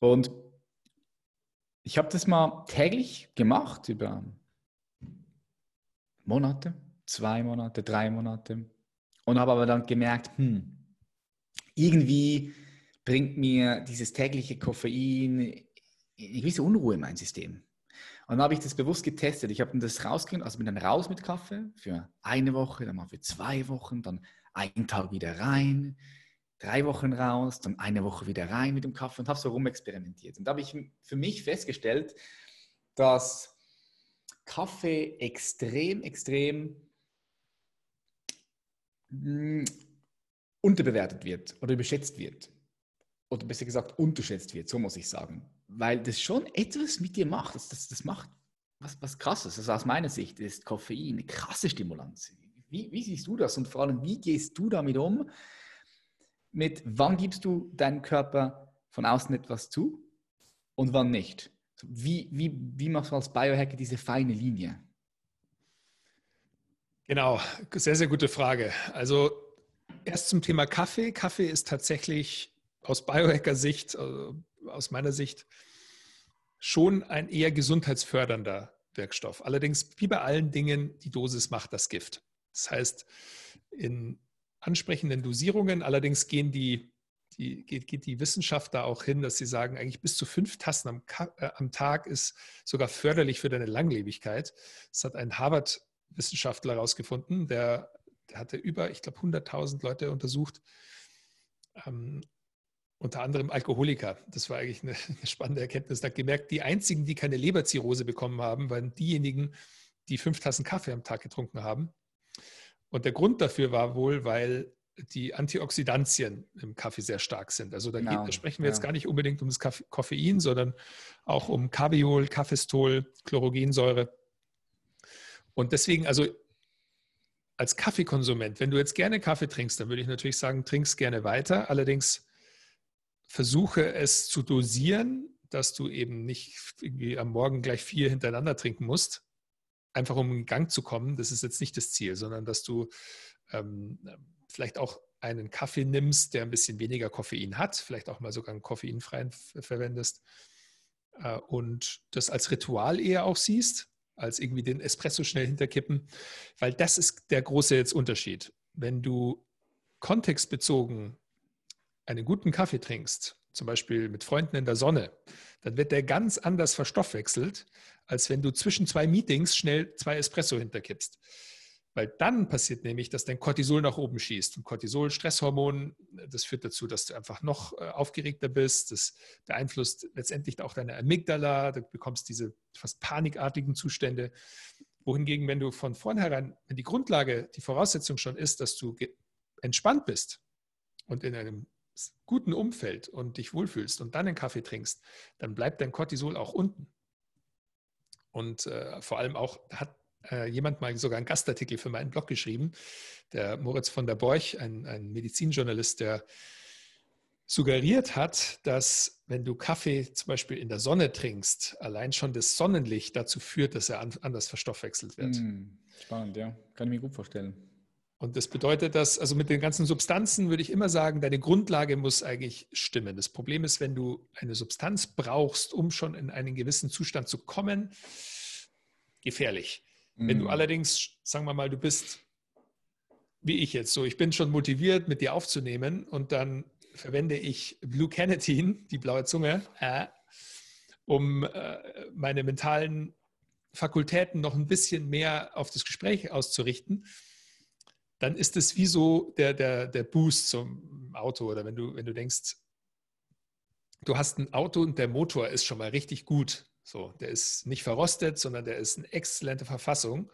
A: Und ich habe das mal täglich gemacht über Monate, zwei Monate, drei Monate und habe aber dann gemerkt, hm, irgendwie bringt mir dieses tägliche Koffein eine gewisse Unruhe in mein System. Und dann habe ich das bewusst getestet. Ich habe das rausgehen, also bin dann raus mit Kaffee für eine Woche, dann mal für zwei Wochen, dann einen Tag wieder rein, drei Wochen raus, dann eine Woche wieder rein mit dem Kaffee und habe so rumexperimentiert. Und da habe ich für mich festgestellt, dass Kaffee extrem, extrem mh, hm, unterbewertet wird oder überschätzt wird. Oder besser gesagt, unterschätzt wird, so muss ich sagen weil das schon etwas mit dir macht. Das, das, das macht was, was krasses. Also aus meiner Sicht ist Koffein eine krasse Stimulanz. Wie, wie siehst du das und vor allem, wie gehst du damit um? Mit wann gibst du deinem Körper von außen etwas zu und wann nicht? Wie, wie, wie machst du als Biohacker diese feine Linie?
B: Genau, sehr, sehr gute Frage. Also erst zum Thema Kaffee. Kaffee ist tatsächlich aus Biohacker-Sicht, also aus meiner Sicht schon ein eher gesundheitsfördernder Wirkstoff. Allerdings, wie bei allen Dingen, die Dosis macht das Gift. Das heißt, in ansprechenden Dosierungen, allerdings gehen die, die, geht, geht, die Wissenschaft da auch hin, dass sie sagen, eigentlich bis zu fünf Tassen am, äh, am Tag ist sogar förderlich für deine Langlebigkeit. Das hat ein Harvard-Wissenschaftler herausgefunden, der, der hatte über, ich glaube, 100.000 Leute untersucht ähm, unter anderem Alkoholiker. Das war eigentlich eine, eine spannende Erkenntnis. Da gemerkt, die einzigen, die keine Leberzirrhose bekommen haben, waren diejenigen, die fünf Tassen Kaffee am Tag getrunken haben. Und der Grund dafür war wohl, weil die Antioxidantien im Kaffee sehr stark sind. Also da, genau. geht, da sprechen wir ja. jetzt gar nicht unbedingt um das Koffein, sondern auch um Carbiol, Kaffeestol, Chlorogensäure. Und deswegen, also als Kaffeekonsument, wenn du jetzt gerne Kaffee trinkst, dann würde ich natürlich sagen, trinkst gerne weiter. Allerdings versuche es zu dosieren, dass du eben nicht irgendwie am Morgen gleich vier hintereinander trinken musst, einfach um in Gang zu kommen. Das ist jetzt nicht das Ziel, sondern dass du ähm, vielleicht auch einen Kaffee nimmst, der ein bisschen weniger Koffein hat, vielleicht auch mal sogar einen koffeinfreien verwendest äh, und das als Ritual eher auch siehst, als irgendwie den Espresso schnell hinterkippen, weil das ist der große jetzt Unterschied. Wenn du kontextbezogen einen guten Kaffee trinkst, zum Beispiel mit Freunden in der Sonne, dann wird der ganz anders verstoffwechselt, als wenn du zwischen zwei Meetings schnell zwei Espresso hinterkippst. Weil dann passiert nämlich, dass dein Cortisol nach oben schießt. Und Cortisol, Stresshormon, das führt dazu, dass du einfach noch äh, aufgeregter bist. Das beeinflusst letztendlich auch deine Amygdala. Du bekommst diese fast panikartigen Zustände. Wohingegen, wenn du von vornherein, wenn die Grundlage, die Voraussetzung schon ist, dass du entspannt bist und in einem guten Umfeld und dich wohlfühlst und dann einen Kaffee trinkst, dann bleibt dein Cortisol auch unten. Und äh, vor allem auch hat äh, jemand mal sogar einen Gastartikel für meinen Blog geschrieben, der Moritz von der Borch, ein, ein Medizinjournalist, der suggeriert hat, dass wenn du Kaffee zum Beispiel in der Sonne trinkst, allein schon das Sonnenlicht dazu führt, dass er anders verstoffwechselt wird. Hm,
A: spannend, ja. Kann ich mir gut vorstellen.
B: Und das bedeutet, dass, also mit den ganzen Substanzen würde ich immer sagen, deine Grundlage muss eigentlich stimmen. Das Problem ist, wenn du eine Substanz brauchst, um schon in einen gewissen Zustand zu kommen, gefährlich. Mhm. Wenn du mhm. allerdings, sagen wir mal, du bist wie ich jetzt so, ich bin schon motiviert, mit dir aufzunehmen und dann verwende ich Blue Canatin, die blaue Zunge, äh, um äh, meine mentalen Fakultäten noch ein bisschen mehr auf das Gespräch auszurichten dann ist es wie so der, der, der Boost zum Auto. Oder wenn du, wenn du denkst, du hast ein Auto und der Motor ist schon mal richtig gut. So, der ist nicht verrostet, sondern der ist in exzellenter Verfassung.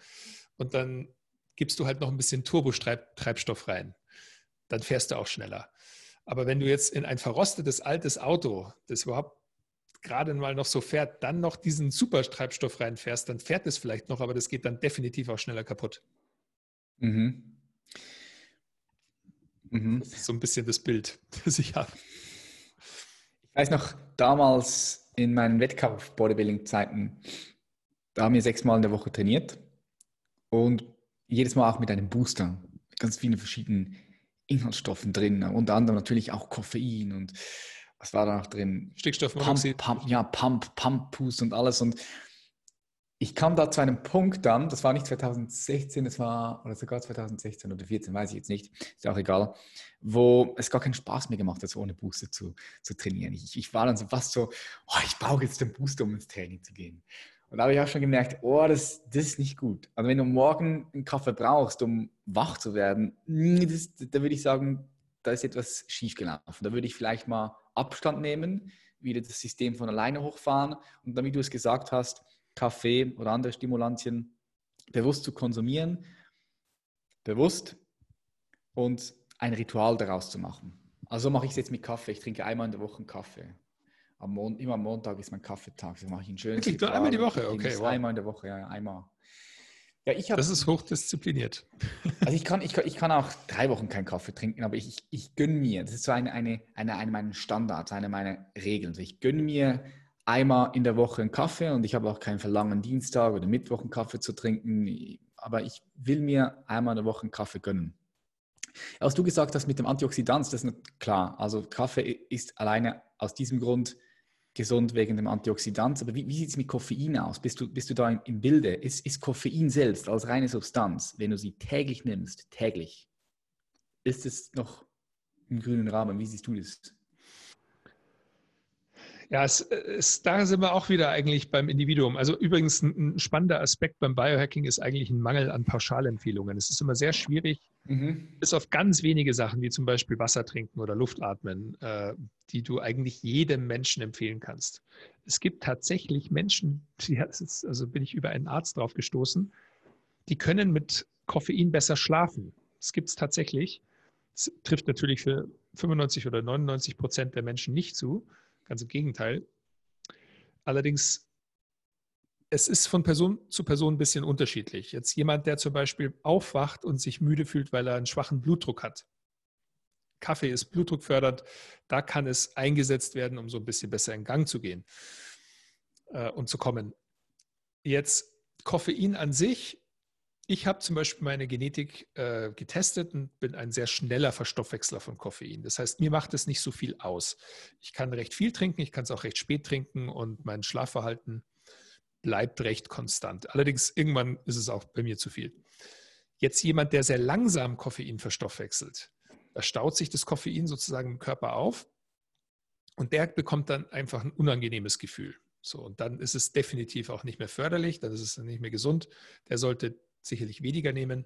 B: Und dann gibst du halt noch ein bisschen Turbotreibstoff rein. Dann fährst du auch schneller. Aber wenn du jetzt in ein verrostetes altes Auto, das überhaupt gerade mal noch so fährt, dann noch diesen Supertreibstoff reinfährst, dann fährt es vielleicht noch, aber das geht dann definitiv auch schneller kaputt. Mhm. Mhm. Das ist so ein bisschen das Bild, das ich habe.
A: Ich weiß noch, damals in meinen Wettkampf-Bodybuilding-Zeiten, da haben wir sechsmal in der Woche trainiert. Und jedes Mal auch mit einem Booster, ganz vielen verschiedenen Inhaltsstoffen drin, unter anderem natürlich auch Koffein und was war da noch drin?
B: Stickstoffmonoxid.
A: Pump, Pump, ja, Pump, Pump Boost und alles und ich kam da zu einem Punkt dann, das war nicht 2016, das war, oder sogar 2016 oder 2014, weiß ich jetzt nicht, ist auch egal, wo es gar keinen Spaß mehr gemacht hat, so ohne Booster zu, zu trainieren. Ich, ich war dann so fast so, oh, ich brauche jetzt den Booster, um ins Training zu gehen. Und da habe ich auch schon gemerkt, oh, das, das ist nicht gut. Also wenn du morgen einen Kaffee brauchst, um wach zu werden, das, da würde ich sagen, da ist etwas schiefgelaufen. Da würde ich vielleicht mal Abstand nehmen, wieder das System von alleine hochfahren und damit du es gesagt hast, Kaffee oder andere Stimulantien bewusst zu konsumieren, bewusst und ein Ritual daraus zu machen. Also mache ich es jetzt mit Kaffee. Ich trinke einmal in der Woche einen Kaffee. Am Mon immer am Montag ist mein Kaffeetag. So mache ich einen schönen
B: Wirklich, Ritual. einmal die Woche, okay.
A: Wow. Einmal in der Woche, ja, einmal.
B: Ja, ich hab, das ist hochdiszipliniert.
A: Also ich kann, ich, kann, ich kann auch drei Wochen keinen Kaffee trinken, aber ich, ich, ich gönne mir, das ist so eine, eine, eine, eine meiner Standards, eine meiner Regeln. Also ich gönne mir einmal in der Woche einen Kaffee und ich habe auch keinen Verlangen, Dienstag oder Mittwoch einen Kaffee zu trinken, aber ich will mir einmal in der Woche einen Kaffee gönnen. Was du gesagt hast mit dem Antioxidant, das ist klar. Also Kaffee ist alleine aus diesem Grund gesund wegen dem Antioxidant. Aber wie, wie sieht es mit Koffein aus? Bist du, bist du da im, im Bilde? Ist, ist Koffein selbst als reine Substanz, wenn du sie täglich nimmst, täglich, ist es noch im grünen Rahmen? Wie siehst du das?
B: Ja, es, es, da sind wir auch wieder eigentlich beim Individuum. Also übrigens ein, ein, spannender Aspekt beim Biohacking ist eigentlich ein Mangel an Pauschalempfehlungen. Es ist immer sehr schwierig, mhm. bis auf ganz wenige Sachen, wie zum Beispiel Wasser trinken oder Luft atmen, äh, die du eigentlich jedem Menschen empfehlen kannst. Es gibt tatsächlich Menschen, die, also bin ich über einen Arzt drauf gestoßen, die können mit Koffein besser schlafen. Das gibt es tatsächlich. Das trifft natürlich für 95 oder 99 Prozent der Menschen nicht zu. Ganz im Gegenteil. Allerdings, es ist von Person zu Person ein bisschen unterschiedlich. Jetzt jemand, der zum Beispiel aufwacht und sich müde fühlt, weil er einen schwachen Blutdruck hat. Kaffee ist blutdruckfördernd, da kann es eingesetzt werden, um so ein bisschen besser in Gang zu gehen äh, und zu kommen. Jetzt Koffein an sich ich habe zum Beispiel meine Genetik äh, getestet und bin ein sehr schneller Verstoffwechsler von Koffein. Das heißt, mir macht es nicht so viel aus. Ich kann recht viel trinken, ich kann es auch recht spät trinken und mein Schlafverhalten bleibt recht konstant. Allerdings irgendwann ist es auch bei mir zu viel. Jetzt jemand, der sehr langsam Koffein verstoffwechselt, da staut sich das Koffein sozusagen im Körper auf und der bekommt dann einfach ein unangenehmes Gefühl. So, und dann ist es definitiv auch nicht mehr förderlich, dann ist es nicht mehr gesund. Der sollte sicherlich weniger nehmen.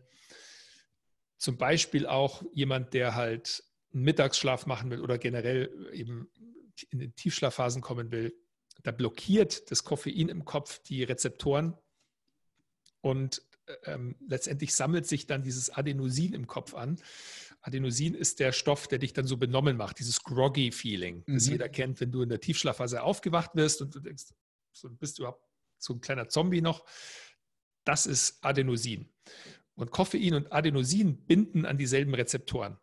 B: Zum Beispiel auch jemand, der halt einen Mittagsschlaf machen will oder generell eben in den Tiefschlafphasen kommen will, da blockiert das Koffein im Kopf die Rezeptoren und ähm, letztendlich sammelt sich dann dieses Adenosin im Kopf an. Adenosin ist der Stoff, der dich dann so benommen macht, dieses groggy Feeling, mhm. das jeder kennt, wenn du in der Tiefschlafphase aufgewacht wirst und du denkst, so bist du überhaupt so ein kleiner Zombie noch das ist Adenosin. Und Koffein und Adenosin binden an dieselben Rezeptoren.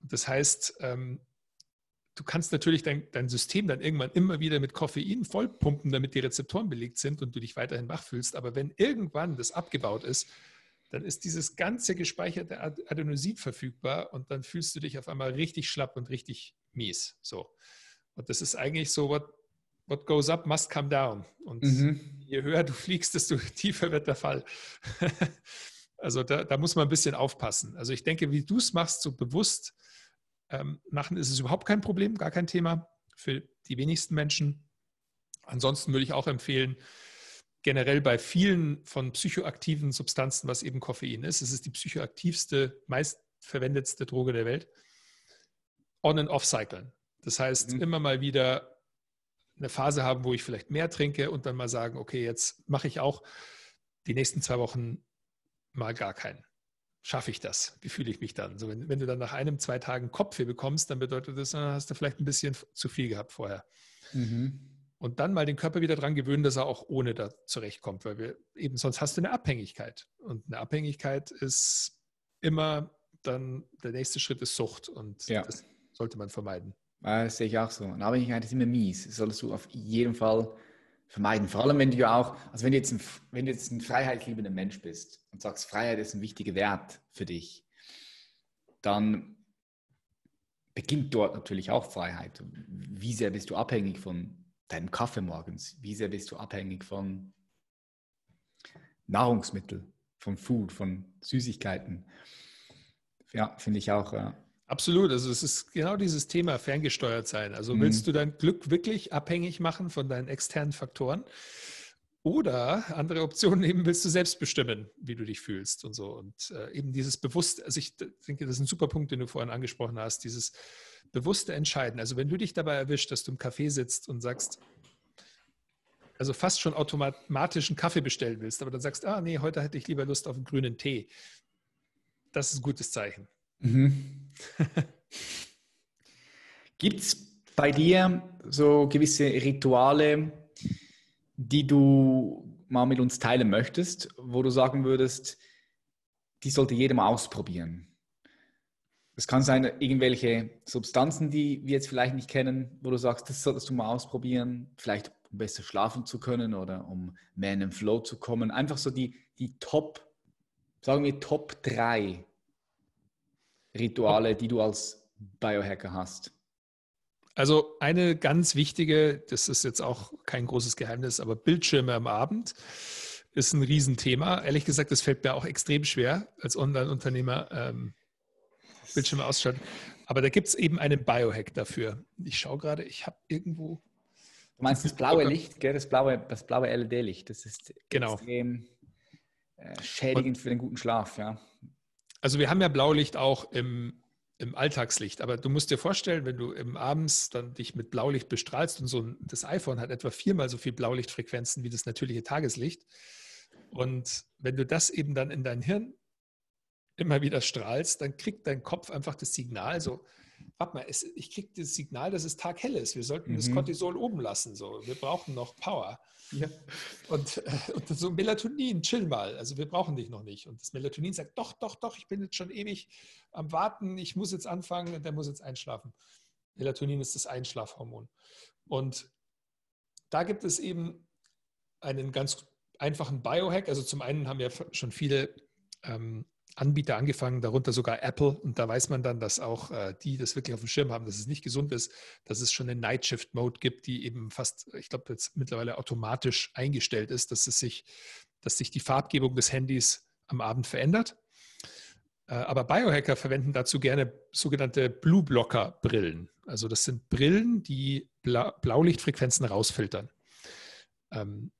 B: Das heißt, ähm, du kannst natürlich dein, dein, System dann irgendwann immer wieder mit Koffein vollpumpen, damit die Rezeptoren belegt sind und du dich weiterhin wach fühlst. Aber wenn irgendwann das abgebaut ist, dann ist dieses ganze gespeicherte Adenosin verfügbar und dann fühlst du dich auf einmal richtig schlapp und richtig mies. So. Und das ist eigentlich so, what, what goes up must come down. Und mhm. je höher du fliegst, desto tiefer wird der Fall. also da, da, muss man ein bisschen aufpassen. Also ich denke, wie du es machst, so bewusst ähm, machen, ist es überhaupt kein Problem, gar kein Thema für die wenigsten Menschen. Ansonsten würde ich auch empfehlen, generell bei vielen von psychoaktiven Substanzen, was eben Koffein ist, es ist die psychoaktivste, meistverwendetste Droge der Welt, on- and off-cyclen. Das heißt, mhm. immer mal wieder eine Phase haben, wo ich vielleicht mehr trinke und dann mal sagen, okay, jetzt mache ich auch die nächsten zwei Wochen mal gar keinen. Schaffe ich das? Wie fühle ich mich dann? So, wenn, wenn du dann nach einem, zwei Tagen Kopfweh bekommst, dann bedeutet das, dann hast du vielleicht ein bisschen zu viel gehabt vorher. Mhm. Und dann mal den Körper wieder daran gewöhnen, dass er auch ohne da zurechtkommt, weil wir eben sonst hast du eine Abhängigkeit. Und eine Abhängigkeit ist immer dann der nächste Schritt ist Sucht und ja. das sollte man vermeiden.
A: Das sehe ich auch so. Eine Abhängigkeit ist immer mies. Das solltest du auf jeden Fall vermeiden. Vor allem, wenn du ja auch, also wenn du jetzt ein, wenn du jetzt ein freiheitsliebender Mensch bist und sagst, Freiheit ist ein wichtiger Wert für dich, dann beginnt dort natürlich auch Freiheit. Wie sehr bist du abhängig von deinem Kaffee morgens? Wie sehr bist du abhängig von Nahrungsmitteln, von Food, von Süßigkeiten? Ja, finde ich auch. Ja.
B: Absolut. Also es ist genau dieses Thema ferngesteuert sein. Also willst mhm. du dein Glück wirklich abhängig machen von deinen externen Faktoren? Oder andere Optionen nehmen, willst du selbst bestimmen, wie du dich fühlst und so. Und äh, eben dieses bewusste, also ich denke, das ist ein super Punkt, den du vorhin angesprochen hast, dieses bewusste Entscheiden. Also wenn du dich dabei erwischt, dass du im Café sitzt und sagst, also fast schon automatischen Kaffee bestellen willst, aber dann sagst, ah nee, heute hätte ich lieber Lust auf einen grünen Tee. Das ist ein gutes Zeichen. Mhm.
A: Gibt es bei dir so gewisse Rituale, die du mal mit uns teilen möchtest, wo du sagen würdest, die sollte jeder mal ausprobieren? Es kann sein, irgendwelche Substanzen, die wir jetzt vielleicht nicht kennen, wo du sagst, das solltest du mal ausprobieren, vielleicht um besser schlafen zu können oder um mehr in den Flow zu kommen. Einfach so die, die Top, sagen wir Top 3 Rituale, die du als Biohacker hast.
B: Also eine ganz wichtige, das ist jetzt auch kein großes Geheimnis, aber Bildschirme am Abend ist ein Riesenthema. Ehrlich gesagt, das fällt mir auch extrem schwer als Online-Unternehmer, ähm, Bildschirme ausschalten. Aber da gibt es eben einen Biohack dafür. Ich schaue gerade, ich habe irgendwo.
A: Du meinst das blaue Licht, gell? Das blaue, das blaue LED-Licht. Das ist
B: genau.
A: extrem äh, schädigend Und, für den guten Schlaf, ja.
B: Also wir haben ja Blaulicht auch im im Alltagslicht. Aber du musst dir vorstellen, wenn du im abends dann dich mit Blaulicht bestrahlst und so ein, das iPhone hat etwa viermal so viel Blaulichtfrequenzen wie das natürliche Tageslicht. Und wenn du das eben dann in dein Hirn immer wieder strahlst, dann kriegt dein Kopf einfach das Signal so, warte mal, es, ich kriege das Signal, dass es taghell ist. Wir sollten mhm. das Cortisol oben lassen. So. Wir brauchen noch Power. Ja. Und, äh, und so Melatonin, chill mal. Also wir brauchen dich noch nicht. Und das Melatonin sagt, doch, doch, doch, ich bin jetzt schon ewig am Warten, ich muss jetzt anfangen und der muss jetzt einschlafen. Melatonin ist das Einschlafhormon. Und da gibt es eben einen ganz einfachen Biohack. Also zum einen haben ja schon viele ähm, Anbieter angefangen, darunter sogar Apple. Und da weiß man dann, dass auch äh, die das wirklich auf dem Schirm haben, dass es nicht gesund ist, dass es schon eine Night Shift Mode gibt, die eben fast, ich glaube, jetzt mittlerweile automatisch eingestellt ist, dass es sich, dass sich die Farbgebung des Handys am Abend verändert. Äh, aber Biohacker verwenden dazu gerne sogenannte Blue Blocker Brillen. Also das sind Brillen, die Bla Blaulichtfrequenzen rausfiltern. Ähm,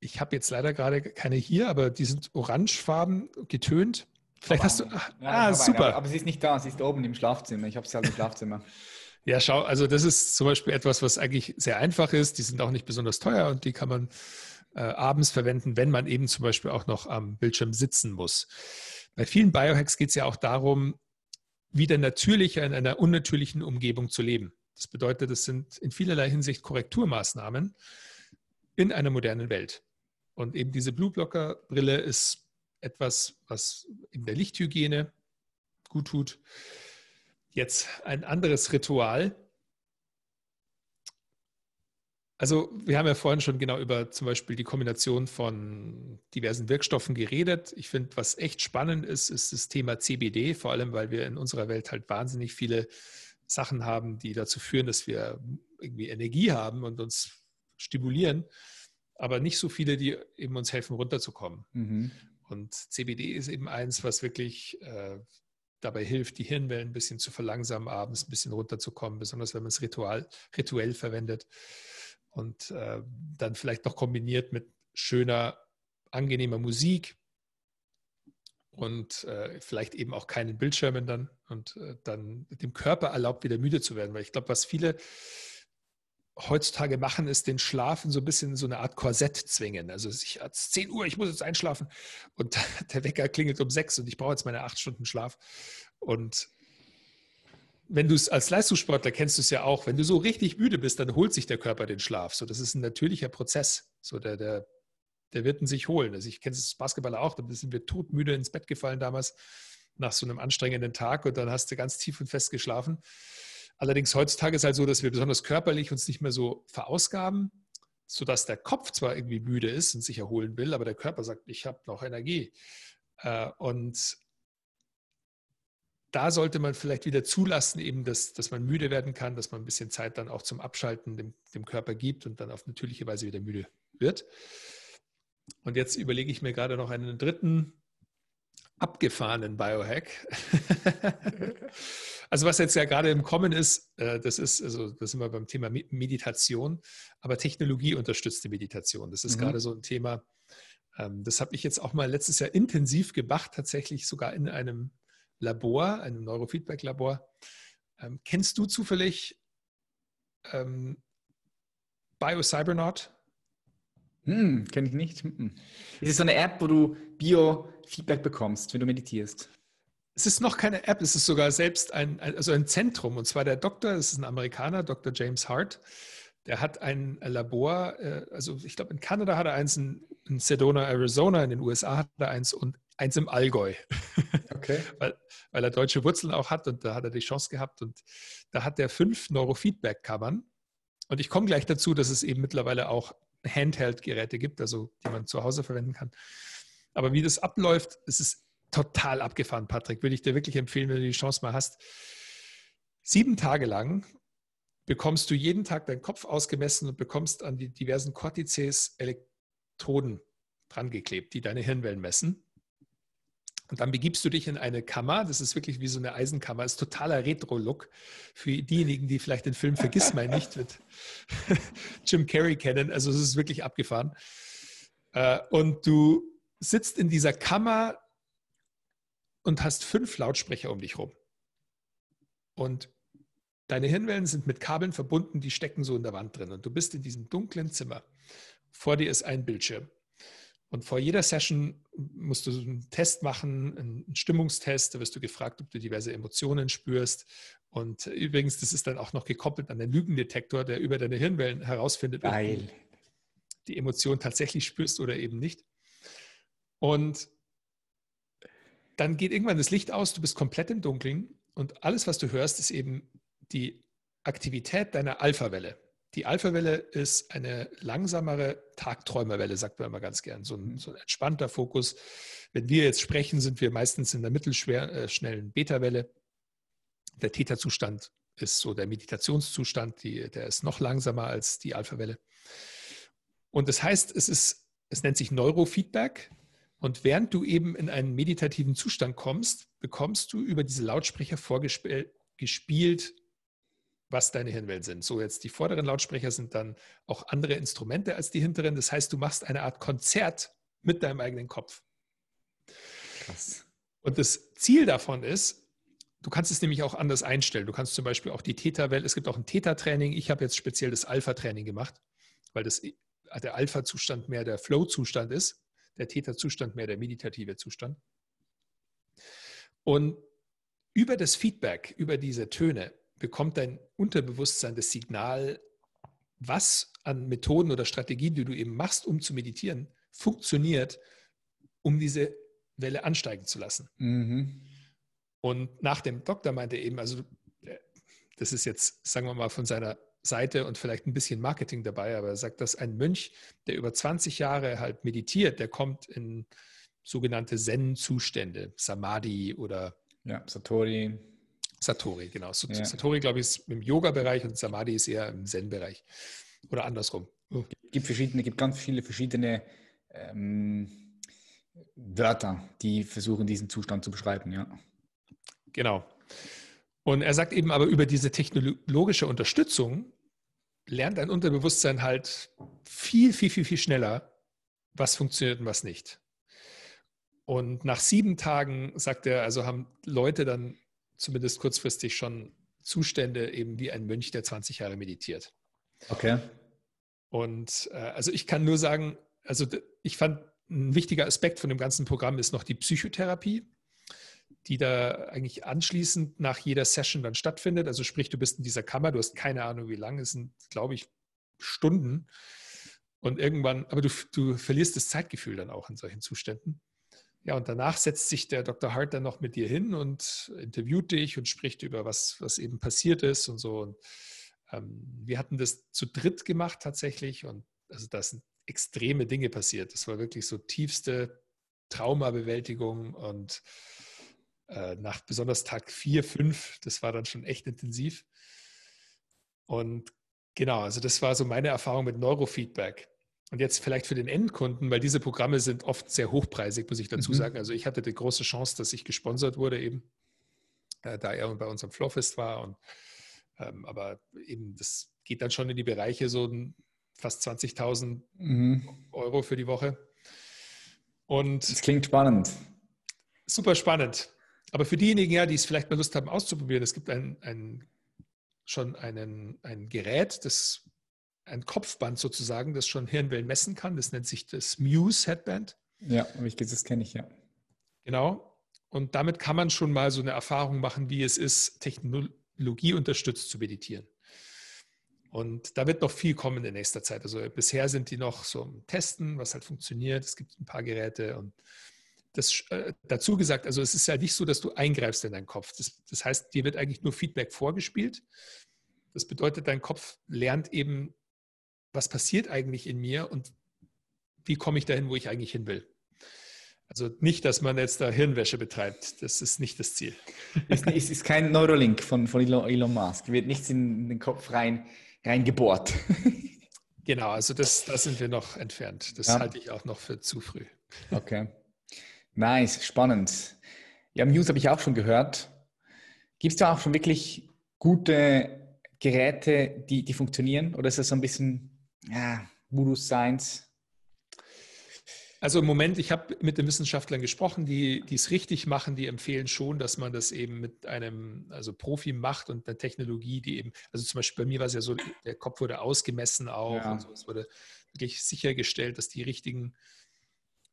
B: ich habe jetzt leider gerade keine hier, aber die sind orangefarben getönt Vielleicht hast du.
A: Ah, super. Aber, aber, sie ist nicht da, sie ist oben im Schlafzimmer. Ich habe sie halt im Schlafzimmer.
B: Ja, schau, also das ist zum Beispiel etwas, was eigentlich sehr einfach ist. Die sind auch nicht besonders teuer und die kann man äh, abends verwenden, wenn man eben zum Beispiel auch noch am Bildschirm sitzen muss. Bei vielen Biohacks geht es ja auch darum, wieder natürlicher in einer unnatürlichen Umgebung zu leben. Das bedeutet, es sind in vielerlei Hinsicht Korrekturmaßnahmen in einer modernen Welt. Und eben diese Blue Blocker Brille ist etwas, was in der Lichthygiene gut tut. Jetzt ein anderes Ritual. Also wir haben ja vorhin schon genau über zum Beispiel die Kombination von diversen Wirkstoffen geredet. Ich finde, was echt spannend ist, ist das Thema CBD, vor allem weil wir in unserer Welt halt wahnsinnig viele Sachen haben, die dazu führen, dass wir irgendwie Energie haben und uns stimulieren, aber nicht so viele, die eben uns helfen, runterzukommen. Mhm. Und CBD ist eben eins, was wirklich äh, dabei hilft, die Hirnwellen ein bisschen zu verlangsamen, abends ein bisschen runterzukommen, besonders wenn man es ritual, rituell verwendet. Und äh, dann vielleicht noch kombiniert mit schöner, angenehmer Musik und äh, vielleicht eben auch keinen Bildschirmen dann und äh, dann dem Körper erlaubt, wieder müde zu werden. Weil ich glaube, was viele heutzutage machen, ist den Schlafen so ein bisschen so eine Art Korsett zwingen. Also ich hat 10 Uhr, ich muss jetzt einschlafen und der Wecker klingelt um 6 und ich brauche jetzt meine acht Stunden Schlaf. Und wenn du es als Leistungssportler kennst du es ja auch, wenn du so richtig müde bist, dann holt sich der Körper den Schlaf. So, das ist ein natürlicher Prozess. So, der, der, der wird ihn sich holen. Also ich kenne es als Basketballer auch, da sind wir todmüde ins Bett gefallen damals nach so einem anstrengenden Tag und dann hast du ganz tief und fest geschlafen. Allerdings heutzutage ist es halt so, dass wir besonders körperlich uns nicht mehr so verausgaben. sodass der Kopf zwar irgendwie müde ist und sich erholen will, aber der Körper sagt, ich habe noch Energie. Äh, und da sollte man vielleicht wieder zulassen, eben, dass, dass man müde werden kann, dass man ein bisschen Zeit dann auch zum Abschalten dem, dem Körper gibt und dann auf natürliche Weise wieder müde wird. Und jetzt überlege ich mir gerade noch einen dritten abgefahrenen Biohack. also was jetzt ja gerade im Kommen ist, äh, das ist, also das sind wir beim Thema Meditation, aber technologieunterstützte Meditation. Das ist mhm. gerade so ein Thema, ähm, das habe ich jetzt auch mal letztes Jahr intensiv gemacht, tatsächlich sogar in einem Labor, einem Neurofeedback-Labor. Ähm, kennst du zufällig ähm, BioCybernaut?
A: Hm, kenne ich nicht. Hm. Ist es so eine App, wo du Bio-Feedback bekommst, wenn du meditierst?
B: Es ist noch keine App, es ist sogar selbst ein, also ein Zentrum. Und zwar der Doktor, das ist ein Amerikaner, Dr. James Hart. Der hat ein Labor, äh, also ich glaube in Kanada hat er eins, in, in Sedona, Arizona, in den USA hat er eins und eins im Allgäu. Okay. weil, weil er deutsche Wurzeln auch hat und da hat er die Chance gehabt. Und da hat er fünf Neurofeedback-Kammern. Und ich komme gleich dazu, dass es eben mittlerweile auch Handheld-Geräte gibt, also die man zu Hause verwenden kann. Aber wie das abläuft, es ist total abgefahren, Patrick. Würde ich dir wirklich empfehlen, wenn du die Chance mal hast. Sieben Tage lang bekommst du jeden Tag deinen Kopf ausgemessen und bekommst an die diversen Cortices Elektroden drangeklebt, die deine Hirnwellen messen. Und dann begibst du dich in eine Kammer, das ist wirklich wie so eine Eisenkammer, das ist totaler Retro-Look. Für diejenigen, die vielleicht den Film Vergiss mal nicht mit Jim Carrey kennen, also es ist wirklich abgefahren. Äh, und du sitzt in dieser Kammer und hast fünf Lautsprecher um dich rum. Und deine Hirnwellen sind mit Kabeln verbunden, die stecken so in der Wand drin. Und du bist in diesem dunklen Zimmer. Vor dir ist ein Bildschirm. Und vor jeder Session musst du einen Test machen, einen Stimmungstest. Da wirst du gefragt, ob du diverse Emotionen spürst. Und übrigens, das ist dann auch noch gekoppelt an den Lügendetektor, der über deine Hirnwellen herausfindet,
A: Geil. ob du
B: die Emotion tatsächlich spürst oder eben nicht. Und dann geht irgendwann das Licht aus, du bist komplett im Dunkeln und alles, was du hörst, ist eben die Aktivität deiner Alpha-Welle. Die Alpha-Welle ist eine langsamere Tagträumerwelle, sagt man immer ganz gern. So ein, so ein entspannter Fokus. Wenn wir jetzt sprechen, sind wir meistens in der mittelschnellen äh, Beta-Welle. Der Theta-Zustand ist so der Meditationszustand, die, der ist noch langsamer als die Alpha-Welle. Und das heißt, es ist, es nennt sich Neurofeedback. Und während du eben in einen meditativen Zustand kommst, bekommst du über diese Lautsprecher vorgespielt was deine Hirnwellen sind. So jetzt die vorderen Lautsprecher sind dann auch andere Instrumente als die hinteren. Das heißt, du machst eine Art Konzert mit deinem eigenen Kopf. Krass. Und das Ziel davon ist, du kannst es nämlich auch anders einstellen. Du kannst zum Beispiel auch die Theta-Welle, es gibt auch ein Theta-Training. Ich habe jetzt speziell das Alpha-Training gemacht, weil das, der Alpha-Zustand mehr der Flow-Zustand ist, der Theta-Zustand mehr der meditative Zustand. Und über das Feedback, über diese Töne, bekommt dein Unterbewusstsein das Signal, was an Methoden oder Strategien, die du eben machst, um zu meditieren, funktioniert, um diese Welle ansteigen zu lassen. Mhm. Und nach dem Doktor meinte er eben, also äh, das ist jetzt, sagen wir mal, von seiner Seite und vielleicht ein bisschen Marketing dabei, aber er sagt, dass ein Mönch, der über 20 Jahre halt meditiert, der kommt in sogenannte Zen-Zustände, Samadhi oder
A: ja, Satori.
B: Satori, genau. Ja. Satori, glaube ich, ist im Yoga-Bereich und Samadhi ist eher im Zen-Bereich. Oder andersrum.
A: Es gibt verschiedene, gibt ganz viele verschiedene ähm, Wörter, die versuchen, diesen Zustand zu beschreiben, ja.
B: Genau. Und er sagt eben aber über diese technologische Unterstützung lernt ein Unterbewusstsein halt viel, viel, viel, viel schneller, was funktioniert und was nicht. Und nach sieben Tagen, sagt er, also haben Leute dann zumindest kurzfristig schon Zustände eben wie ein Mönch, der 20 Jahre meditiert.
A: Okay.
B: Und äh, also ich kann nur sagen, also ich fand ein wichtiger Aspekt von dem ganzen Programm ist noch die Psychotherapie, die da eigentlich anschließend nach jeder Session dann stattfindet. Also sprich, du bist in dieser Kammer, du hast keine Ahnung, wie lange, es sind, glaube ich, Stunden. Und irgendwann, aber du, du verlierst das Zeitgefühl dann auch in solchen Zuständen. Ja, und danach setzt sich der Dr. Hart dann noch mit dir hin und interviewt dich und spricht über was, was eben passiert ist und so. Und, ähm, wir hatten das zu dritt gemacht tatsächlich und also da sind extreme Dinge passiert. Das war wirklich so tiefste Traumabewältigung und äh, nach besonders Tag 4, 5, das war dann schon echt intensiv. Und genau, also das war so meine Erfahrung mit Neurofeedback. Und jetzt vielleicht für den Endkunden, weil diese Programme sind oft sehr hochpreisig, muss ich dazu mhm. sagen. Also ich hatte die große Chance, dass ich gesponsert wurde eben, äh, da er bei unserem Flowfest war. Und, ähm, aber eben, das geht dann schon in die Bereiche so fast 20.000 mhm. Euro für die Woche.
A: Und das klingt spannend.
B: Super spannend. Aber für diejenigen, ja, die es vielleicht mal Lust haben auszuprobieren, es gibt ein, ein, schon einen, ein Gerät, das ein Kopfband sozusagen, das schon Hirnwellen messen kann. Das nennt sich das Muse Headband.
A: Ja, das kenne ich, ja.
B: Genau. Und damit kann man schon mal so eine Erfahrung machen, wie es ist, Technologie unterstützt zu meditieren. Und da wird noch viel kommen in nächster Zeit. Also bisher sind die noch so im Testen, was halt funktioniert. Es gibt ein paar Geräte und das äh, dazu gesagt, also es ist ja nicht so, dass du eingreifst in deinen Kopf. Das, das heißt, dir wird eigentlich nur Feedback vorgespielt. Das bedeutet, dein Kopf lernt eben, was passiert eigentlich in mir und wie komme ich dahin, wo ich eigentlich hin will. Also nicht, dass man jetzt da Hirnwäsche betreibt. Das ist nicht das Ziel.
A: Es ist, ist, kein Neurolink von, von Elon Musk. Wird nichts in den Kopf rein, reingebohrt.
B: Genau, also das, das sind wir noch entfernt. Das ja. halte ich auch noch für zu früh.
A: Okay. Nice, spannend. Ja, Muse habe ich auch schon gehört. Gibt es da auch schon wirklich gute Geräte, die, die funktionieren? Oder ist das so ein bisschen ja, Voodoo Science?
B: Also im Moment, ich habe mit den Wissenschaftlern gesprochen, die, es richtig machen, die empfehlen schon, dass man das eben mit einem also Profi macht und einer Technologie, die eben, also zum Beispiel bei mir war es ja so, der Kopf wurde ausgemessen auch ja. und so. Es wurde wirklich sichergestellt, dass die richtigen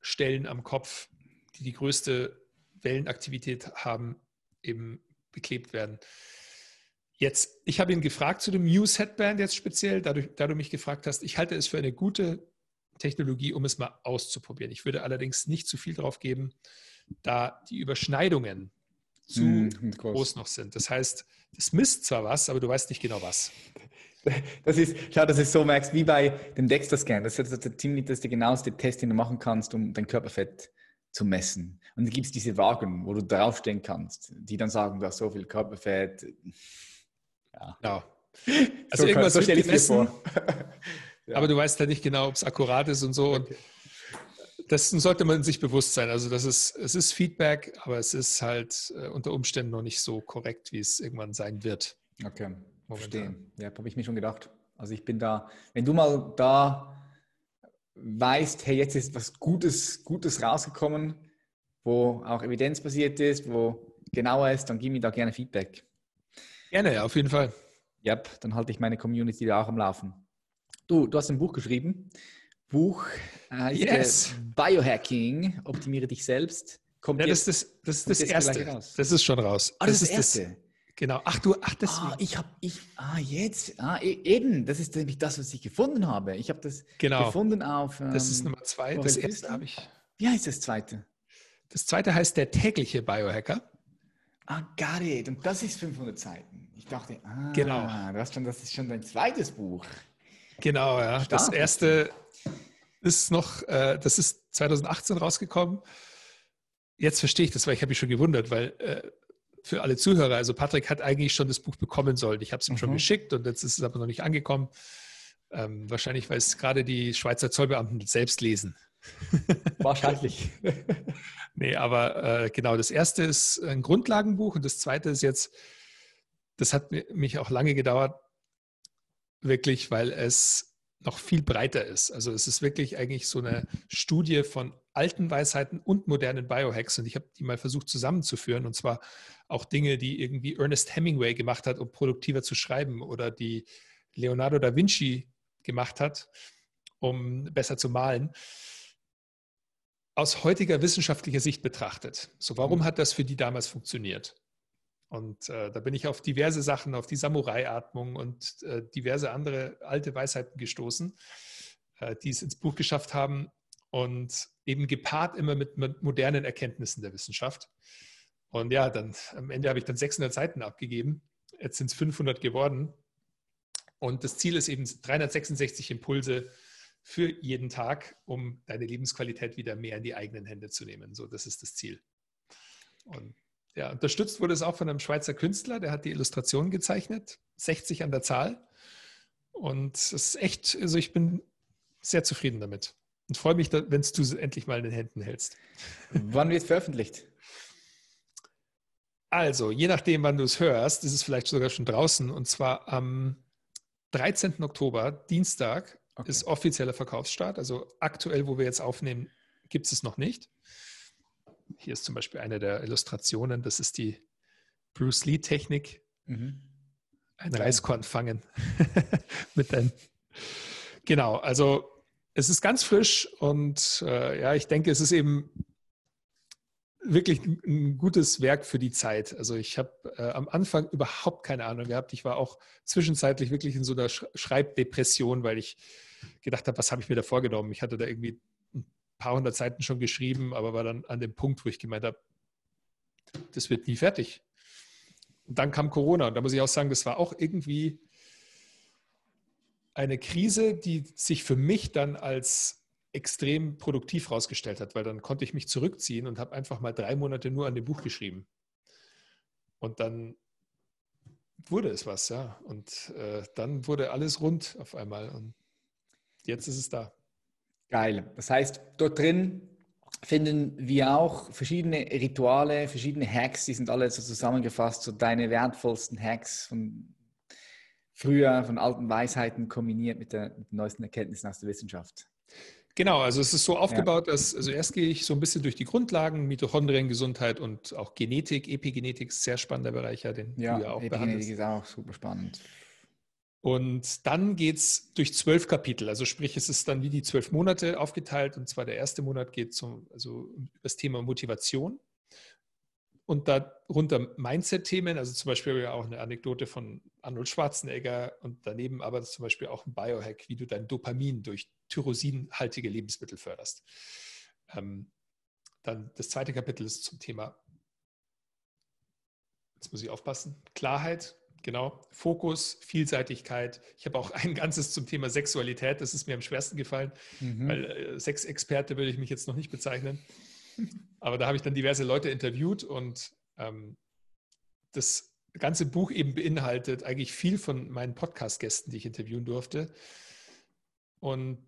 B: Stellen am Kopf, die die größte Wellenaktivität haben, eben beklebt werden. Jetzt, ich habe ihn gefragt zu dem Muse Headband jetzt speziell, dadurch, da du mich gefragt hast, ich halte es für eine gute Technologie, um es mal auszuprobieren. Ich würde allerdings nicht zu viel drauf geben, da die Überschneidungen zu mm, groß. groß. noch sind. Das heißt, es misst zwar was, aber du weißt nicht genau was.
A: Das ist, schau, dass du es so merkst, wie bei dem Dexter-Scan. Das ist das ziemlich das der genaueste Test, den du machen kannst, um dein Körperfett zu messen. Und dann gibt es diese Wagen, wo du draufstehen kannst, die dann sagen, du hast so viel Körperfett.
B: Ja. Genau. Also so irgendwas so stelle ich mir vor. Ja. Aber du weißt halt nicht genau, ob es akkurat ist und so. Und dessen sollte man sich bewusst sein. Also das ist, es ist Feedback, aber es ist halt äh, unter Umständen noch nicht so korrekt, wie es irgendwann sein wird.
A: Okay, verstehen. Ja, habe ich mir schon gedacht. Also ich bin da, wenn du mal da weißt, hey, jetzt ist was Gutes, Gutes rausgekommen, wo auch evidenzbasiert ist, wo genauer ist, dann gib mir da gerne Feedback.
B: Gerne, ja, auf jeden Fall.
A: Ja, dann halte ich meine Community da auch am Laufen. Du, du hast ein Buch geschrieben. Buch heißt yes. Biohacking, optimiere dich selbst.
B: Kommt ja, das, ist das, das ist das erste. Das ist schon raus.
A: Ah, das, das ist das erste.
B: Genau. Ach du, ach
A: das. Ah, ich habe, ich, ah jetzt, ah e, eben, das ist nämlich das, was ich gefunden habe. Ich habe das genau. gefunden auf.
B: Ähm, das ist ähm, Nummer zwei. Das erste habe ich.
A: Wie heißt das zweite?
B: Das zweite heißt der tägliche Biohacker.
A: Ah, got it. Und das ist 500 Seiten. Ich dachte, ah,
B: genau.
A: du hast schon, das ist schon dein zweites Buch.
B: Genau, ja. Stark. Das erste ist noch, äh, das ist 2018 rausgekommen. Jetzt verstehe ich das, weil ich habe mich schon gewundert, weil äh, für alle Zuhörer, also Patrick hat eigentlich schon das Buch bekommen sollen. Ich habe es ihm mhm. schon geschickt und jetzt ist es aber noch nicht angekommen. Ähm, wahrscheinlich, weil es gerade die Schweizer Zollbeamten selbst lesen.
A: Wahrscheinlich.
B: nee, aber äh, genau, das erste ist ein Grundlagenbuch und das zweite ist jetzt, das hat mich auch lange gedauert, wirklich, weil es noch viel breiter ist. Also es ist wirklich eigentlich so eine Studie von alten Weisheiten und modernen Biohacks. Und ich habe die mal versucht zusammenzuführen. Und zwar auch Dinge, die irgendwie Ernest Hemingway gemacht hat, um produktiver zu schreiben oder die Leonardo da Vinci gemacht hat, um besser zu malen. Aus heutiger wissenschaftlicher Sicht betrachtet. So, warum mhm. hat das für die damals funktioniert? Und äh, da bin ich auf diverse Sachen, auf die Samurai-Atmung und äh, diverse andere alte Weisheiten gestoßen, äh, die es ins Buch geschafft haben und eben gepaart immer mit, modernen Erkenntnissen der Wissenschaft. Und ja, dann am Ende habe ich dann 600 Seiten abgegeben. Jetzt sind es 500 geworden. Und das Ziel ist eben 366 Impulse für jeden Tag, um deine Lebensqualität wieder mehr in die eigenen Hände zu nehmen. So, das ist das Ziel. Und ja, unterstützt wurde es auch von einem Schweizer Künstler, der hat die Illustration gezeichnet, 60 an der Zahl. Und es ist echt, also ich bin sehr zufrieden damit und freue mich, wenn du es endlich mal in den Händen hältst.
A: Wann wird es veröffentlicht?
B: Also, je nachdem, wann du es hörst, ist es vielleicht sogar schon draußen. Und zwar am 13. Oktober, Dienstag, okay. ist offizieller Verkaufsstart. Also aktuell, wo wir jetzt aufnehmen, gibt es es noch nicht. Hier ist zum Beispiel eine der Illustrationen. Das ist die Bruce Lee-Technik. Mhm. Ein Reiskorn fangen mit deinem. Genau, also es ist ganz frisch und äh, ja, ich denke, es ist eben wirklich ein, gutes Werk für die Zeit. Also ich habe äh, am Anfang überhaupt keine Ahnung gehabt. Ich war auch zwischenzeitlich wirklich in so einer Schreibdepression, weil ich gedacht habe, was habe ich mir da vorgenommen? Ich hatte da irgendwie ein paar hundert Seiten schon geschrieben, aber war dann an dem Punkt, wo ich gemeint habe, das wird nie fertig. Und dann kam Corona und da muss ich auch sagen, das war auch irgendwie eine Krise, die sich für mich dann als extrem produktiv herausgestellt hat, weil dann konnte ich mich zurückziehen und habe einfach mal drei Monate nur an dem Buch geschrieben. Und dann wurde es was, ja. Und äh, dann wurde alles rund auf einmal und jetzt ist es da.
A: Geil. Das heißt, dort drin finden wir auch verschiedene Rituale, verschiedene Hacks, die sind alle so zusammengefasst, so deine wertvollsten Hacks von früher, von alten Weisheiten kombiniert mit, der, mit den neuesten Erkenntnissen aus der Wissenschaft.
B: Genau, also es ist so aufgebaut, ja. dass, also erst gehe ich so ein bisschen durch die Grundlagen, Mitochondriengesundheit und auch Genetik, Epigenetik, sehr spannender Bereich, ja, den
A: ja, du ja auch Epigenetik behandelst. ist auch super spannend.
B: Und dann geht es durch zwölf Kapitel, also sprich, es ist dann wie die zwölf Monate aufgeteilt und zwar der erste Monat geht zum, also über das Thema Motivation und darunter Mindset-Themen, also zum Beispiel ja auch eine Anekdote von Arnold Schwarzenegger und daneben aber zum Beispiel auch ein Biohack, wie du dein Dopamin durch tyrosinhaltige Lebensmittel förderst. Ähm, dann das zweite Kapitel ist zum Thema, jetzt muss ich aufpassen, Klarheit, genau, Fokus, Vielseitigkeit. Ich habe auch ein ganzes zum Thema Sexualität, das ist mir am schwersten gefallen, mhm. weil äh, Sexexperte würde ich mich jetzt noch nicht bezeichnen. Aber da habe ich dann diverse Leute interviewt und ähm, das ganze Buch eben beinhaltet eigentlich viel von meinen Podcast-Gästen, die ich interviewen durfte. Und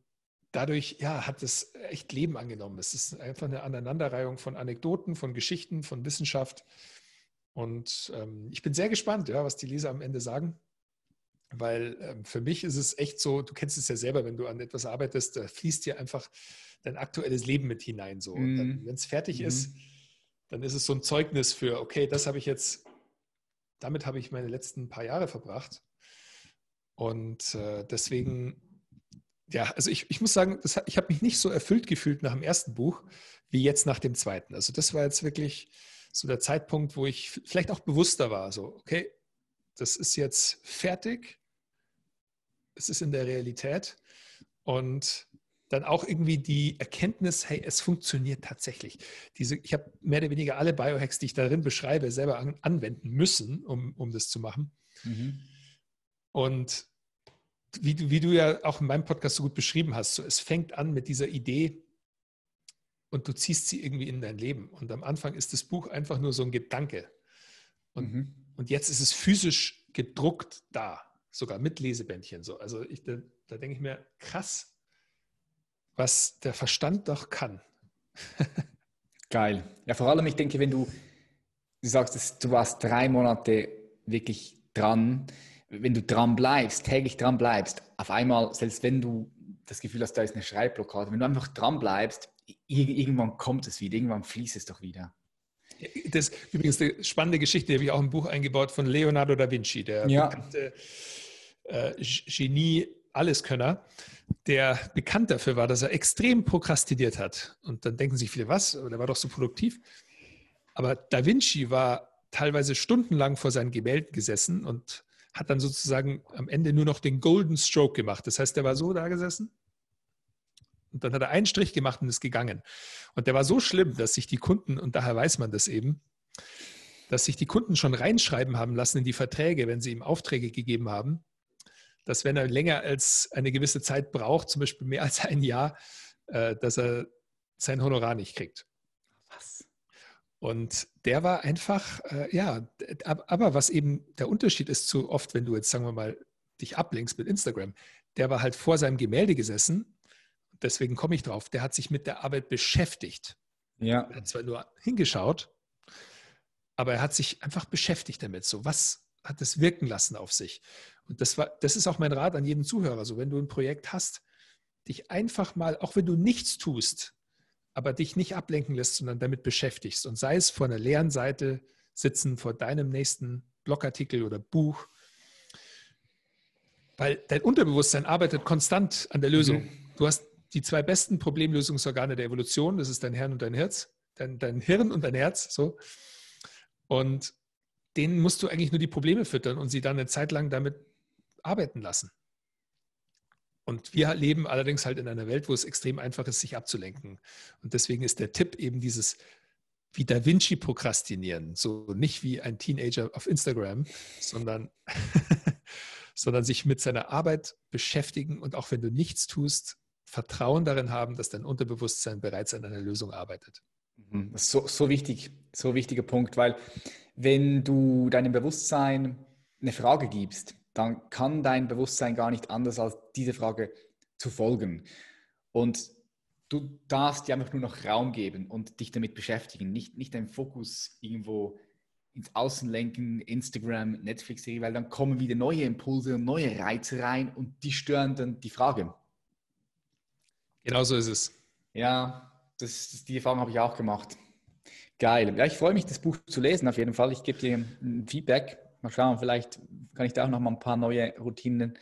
B: dadurch ja, hat es echt Leben angenommen. Es ist einfach eine Aneinanderreihung von Anekdoten, von Geschichten, von Wissenschaft. Und ähm, ich bin sehr gespannt, ja, was die Leser am Ende sagen. Weil ähm, für mich ist es echt so, du kennst es ja selber, wenn du an etwas arbeitest, da fließt dir einfach dein aktuelles Leben mit hinein. So. Mhm. Wenn es fertig mhm. ist, dann ist es so ein Zeugnis für, okay, das habe ich jetzt, damit habe ich meine letzten paar Jahre verbracht. Und äh, deswegen, ja, also ich, ich muss sagen, das, ich habe mich nicht so erfüllt gefühlt nach dem ersten Buch wie jetzt nach dem zweiten. Also das war jetzt wirklich so der Zeitpunkt, wo ich vielleicht auch bewusster war. So, okay, das ist jetzt fertig. Es ist in der Realität. Und dann auch irgendwie die Erkenntnis, hey, es funktioniert tatsächlich. Diese, ich habe mehr oder weniger alle Biohacks, die ich darin beschreibe, selber an, anwenden müssen, um, um das zu machen. Mhm. Und wie du, wie du ja auch in meinem Podcast so gut beschrieben hast, so, es fängt an mit dieser Idee und du ziehst sie irgendwie in dein Leben. Und am Anfang ist das Buch einfach nur so ein Gedanke. Und, mhm. Und jetzt ist es physisch gedruckt da, sogar mit Lesebändchen. So. Also ich, da, da denke ich mir, krass, was der Verstand doch kann.
A: Geil. Ja, vor allem, ich denke, wenn du, du sagst, du warst drei Monate wirklich dran, wenn du dran bleibst, täglich dran bleibst, auf einmal, selbst wenn du das Gefühl hast, da ist eine Schreibblockade, wenn du einfach dran bleibst, irgendwann kommt es wieder, irgendwann fließt es doch wieder.
B: Das ist übrigens eine spannende Geschichte, die habe ich auch im Buch eingebaut von Leonardo da Vinci, der ja. bekannte äh, Genie, Alleskönner der bekannt dafür war, dass er extrem prokrastiniert hat. Und dann denken sich viele, was? Der war doch so produktiv. Aber Da Vinci war teilweise stundenlang vor seinen Gemälden gesessen und hat dann sozusagen am Ende nur noch den Golden Stroke gemacht. Das heißt, der war so da gesessen und dann hat er einen Strich gemacht und ist gegangen. Und der war so schlimm, dass sich die Kunden, und daher weiß man das eben, dass sich die Kunden schon reinschreiben haben lassen in die Verträge, wenn sie ihm Aufträge gegeben haben, dass wenn er länger als eine gewisse Zeit braucht, zum Beispiel mehr als ein Jahr, äh, dass er sein Honorar nicht kriegt. Was? Und der war einfach, äh, ja, aber was eben der Unterschied ist zu oft, wenn du jetzt, sagen wir mal, dich ablenkst mit Instagram, der war halt vor seinem Gemälde gesessen, deswegen komme ich drauf, der hat sich mit der Arbeit beschäftigt. Ja. Er hat zwar nur hingeschaut, aber er hat sich einfach beschäftigt damit. So, was hat es wirken lassen auf sich? Und das war, das ist auch mein Rat an jeden Zuhörer. So, wenn du ein Projekt hast, dich einfach mal, auch wenn du nichts tust, aber dich nicht ablenken lässt, sondern damit beschäftigst. Und sei es vor einer leeren Seite sitzen, vor deinem nächsten Blogartikel oder Buch, weil dein Unterbewusstsein arbeitet konstant an der Lösung. Mhm. Du hast die zwei besten Problemlösungsorgane der Evolution, das ist dein Hirn und dein Herz, dein, dein Hirn und dein Herz, so. Und denen musst du eigentlich nur die Probleme füttern und sie dann eine Zeit lang damit arbeiten lassen. Und wir leben allerdings halt in einer Welt, wo es extrem einfach ist, sich abzulenken. Und deswegen ist der Tipp eben dieses wie Da Vinci prokrastinieren. So nicht wie ein Teenager auf Instagram, sondern, sondern sich mit seiner Arbeit beschäftigen und auch wenn du nichts tust, Vertrauen darin haben, dass dein Unterbewusstsein bereits an einer Lösung arbeitet.
A: Mhm. So, so wichtig, so wichtiger Punkt, weil wenn du deinem Bewusstsein eine Frage gibst, dann kann dein Bewusstsein gar nicht anders als diese Frage zu folgen. Und du darfst dir einfach nur noch Raum geben und dich damit beschäftigen, nicht, nicht deinen Fokus irgendwo ins Außen lenken, Instagram, Netflix, weil dann kommen wieder neue Impulse und neue Reize rein und die stören dann die Frage.
B: Genau so ist es.
A: Ja, das, die Erfahrung habe ich auch gemacht. Geil. Ja, ich freue mich, das Buch zu lesen auf jeden Fall. Ich gebe dir ein Feedback. Mal schauen, vielleicht kann ich da auch noch mal ein paar neue Routinen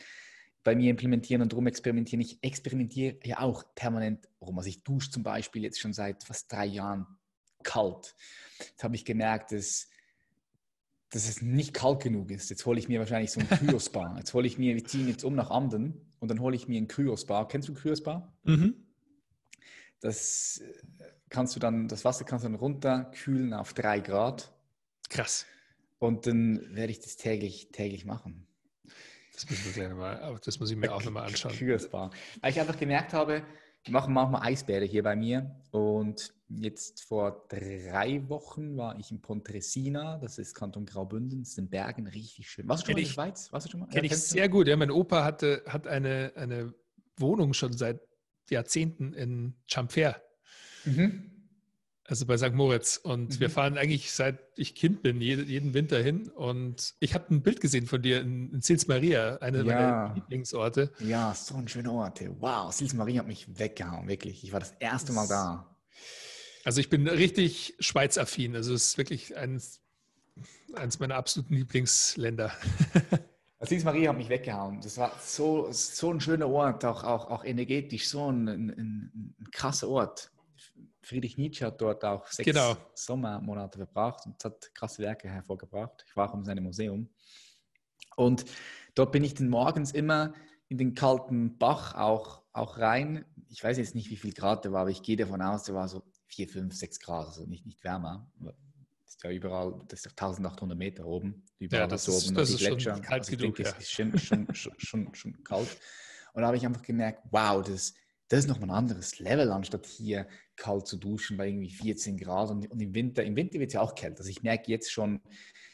A: bei mir implementieren und rumexperimentieren. Ich experimentiere ja auch permanent rum. Also ich dusche zum Beispiel jetzt schon seit fast drei Jahren kalt. Jetzt habe ich gemerkt, dass, dass es nicht kalt genug ist. Jetzt hole ich mir wahrscheinlich so ein Kryospa. Jetzt hole ich mir, wir ziehen jetzt um nach Amden und dann hole ich mir ein Kryospa. Kennst du ein Kryospa? Mhm. Das kannst du dann, das Wasser kannst du dann runterkühlen auf drei Grad.
B: Krass.
A: Und dann werde ich das täglich, täglich machen.
B: Das, mal, das muss ich mir auch nochmal anschauen.
A: Kühlsbar. Weil ich einfach gemerkt habe, die machen manchmal Eisbäder hier bei mir. Und jetzt vor drei Wochen war ich in Pontresina, das ist Kanton Graubünden, das ist in Bergen richtig schön.
B: Warst du schon mal in der Schweiz? Warst du schon mal? Kenne ich sehr gut. Ja, mein Opa hatte, hat eine, eine Wohnung schon seit Jahrzehnten in Chamfer. Mhm. Also bei St. Moritz. Und mhm. wir fahren eigentlich seit ich Kind bin, jeden, Winter hin. Und ich habe ein Bild gesehen von dir in, in Sils Maria, eine ja. meiner Lieblingsorte.
A: Ja, so ein schöner Ort. Wow, Sils Maria hat mich weggehauen, wirklich. Ich war das erste Mal da.
B: Also ich bin richtig schweizaffin. Also es ist wirklich eines, eines meiner absoluten Lieblingsländer.
A: Sils Maria hat mich weggehauen. Das war so, so ein schöner Ort, auch, auch, auch energetisch, so ein, ein, ein krasser Ort. Friedrich Nietzsche hat dort auch sechs genau. Sommermonate verbracht und hat krasse Werke hervorgebracht. Ich war auch in seinem Museum. Und dort bin ich dann morgens immer in den kalten Bach auch, auch rein. Ich weiß jetzt nicht, wie viel Grad der war, aber ich gehe davon aus, der war so 4, 5, 6 Grad, also nicht, nicht wärmer. Das ist ja überall, das ist 1800 Meter oben. Überall
B: ja, das ist, oben das ist Gletscher.
A: schon kalt also genug, denke, ja. ist schon, schon, schon, schon, kalt. Und da habe ich einfach gemerkt, wow, das, das ist nochmal ein anderes Level, anstatt hier kalt zu duschen bei irgendwie 14 Grad. Und, und im Winter, im Winter wird es ja auch kälter. Also ich merke jetzt schon,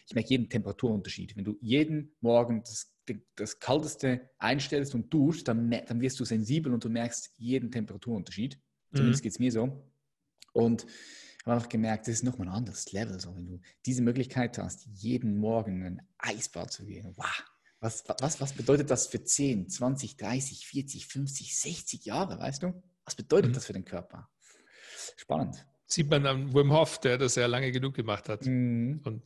A: ich merke jeden Temperaturunterschied. Wenn du jeden Morgen das, das Kalteste einstellst und duschst, dann, dann wirst du sensibel und du merkst jeden Temperaturunterschied. Zumindest mhm. geht es mir so. Und ich habe einfach gemerkt, das ist nochmal ein anderes Level. So, wenn du diese Möglichkeit hast, jeden Morgen in ein Eisbad zu gehen, wow, was, was, was bedeutet das für 10, 20, 30, 40, 50, 60 Jahre, weißt du? Was bedeutet mhm. das für den Körper? Spannend.
B: Sieht man an Wim Hof, der das ja lange genug gemacht hat. Mhm. Und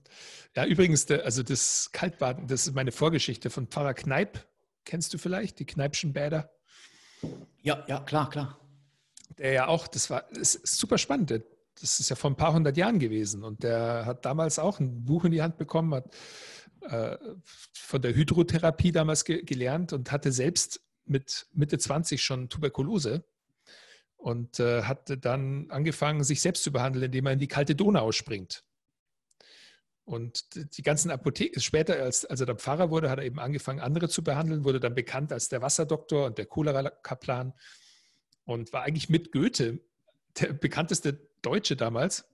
B: ja, übrigens, der, also das Kaltbaden, das ist meine Vorgeschichte von Pfarrer Kneip. Kennst du vielleicht die Kneipschen Bäder?
A: Ja, ja, klar, klar.
B: Der ja auch, das war das ist super spannend. Das ist ja vor ein paar hundert Jahren gewesen. Und der hat damals auch ein Buch in die Hand bekommen, hat äh, von der Hydrotherapie damals ge gelernt und hatte selbst mit Mitte 20 schon Tuberkulose und äh, hatte dann angefangen, sich selbst zu behandeln, indem er in die kalte Donau springt. Und die ganzen Apotheken, später, als, als er dann Pfarrer wurde, hat er eben angefangen, andere zu behandeln, wurde dann bekannt als der Wasserdoktor und der Cholera-Kaplan und war eigentlich mit Goethe der bekannteste Deutsche damals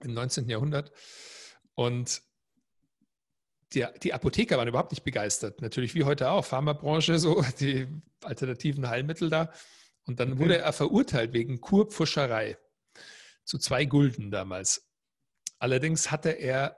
B: im 19. Jahrhundert. Und die, die, Apotheker waren überhaupt nicht begeistert. Natürlich wie heute auch, Pharmabranche, so die alternativen Heilmittel da. Und dann wurde er verurteilt wegen Kurpfuscherei zu zwei Gulden damals. Allerdings hatte er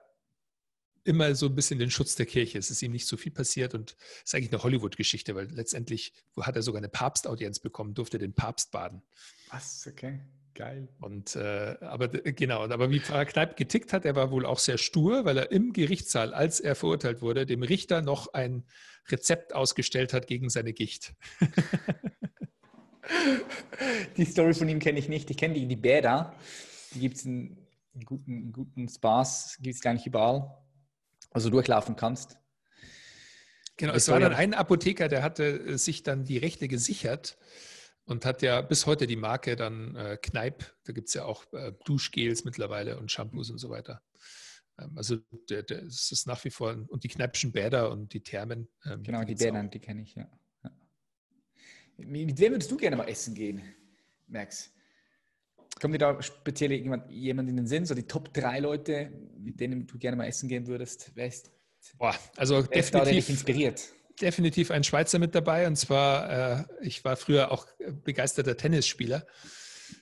B: immer so ein bisschen den Schutz der Kirche. Es ist ihm nicht so viel passiert und es ist eigentlich eine Hollywood-Geschichte, weil letztendlich hat er sogar eine Papstaudienz bekommen, durfte den Papst baden.
A: Was? Okay. Geil.
B: Und äh, aber genau, aber wie Pfarrer Kneip getickt hat, er war wohl auch sehr stur, weil er im Gerichtssaal, als er verurteilt wurde, dem Richter noch ein Rezept ausgestellt hat gegen seine Gicht.
A: die Story von ihm kenne ich nicht. Ich kenne die, die Bäder. Die gibt es in guten, guten Spas gibt es gar nicht überall, also durchlaufen kannst.
B: Genau, es war dann ein Apotheker, der hatte äh, sich dann die Rechte gesichert und hat ja bis heute die Marke dann äh, Kneipp, da gibt es ja auch äh, Duschgels mittlerweile und Shampoos und so weiter. Ähm, also der, der, es ist nach wie vor, und die Kneipschen Bäder und die Thermen.
A: Ähm, genau, die Bäder, die kenne ich, ja. ja. Mit wem würdest du gerne mal essen gehen, Max? Kommt dir da speziell jemand, jemand in den Sinn, so die Top 3 Leute, mit denen du gerne mal essen gehen würdest? Wer ist,
B: Boah, also
A: definitiv, da, dich inspiriert?
B: Definitiv ein Schweizer mit dabei und zwar, äh, ich war früher auch begeisterter Tennisspieler.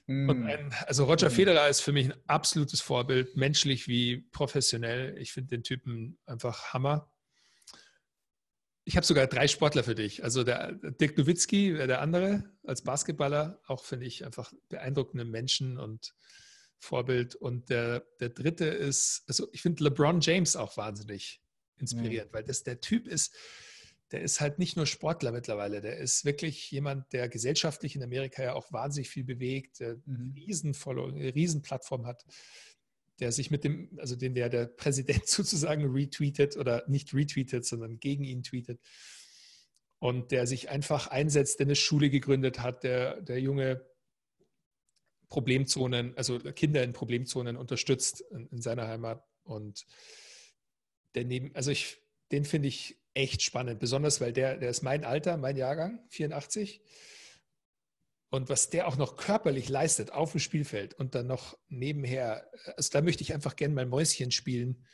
B: Mm. Ein, also Roger mm. Federer ist für mich ein absolutes Vorbild, menschlich wie professionell. Ich finde den Typen einfach Hammer. Ich habe sogar drei Sportler für dich. Also der Dirk Nowitzki wäre der andere als Basketballer, auch finde ich einfach beeindruckende Menschen und Vorbild. Und der, der dritte ist, also ich finde LeBron James auch wahnsinnig inspirierend, mhm. weil das der Typ ist, der ist halt nicht nur Sportler mittlerweile, der ist wirklich jemand, der gesellschaftlich in Amerika ja auch wahnsinnig viel bewegt, der mhm. eine Riesenplattform hat der sich mit dem, also den der, der Präsident sozusagen retweetet oder nicht retweetet, sondern gegen ihn tweetet. Und der sich einfach einsetzt, der eine Schule gegründet hat, der, der junge Problemzonen, also Kinder in Problemzonen unterstützt in, in seiner Heimat. Und der neben, also ich, den finde ich echt spannend, besonders weil der, der ist mein Alter, mein Jahrgang, 84 und was der auch noch körperlich leistet auf dem Spielfeld und dann noch nebenher, also da möchte ich einfach gerne mal Mäuschen spielen,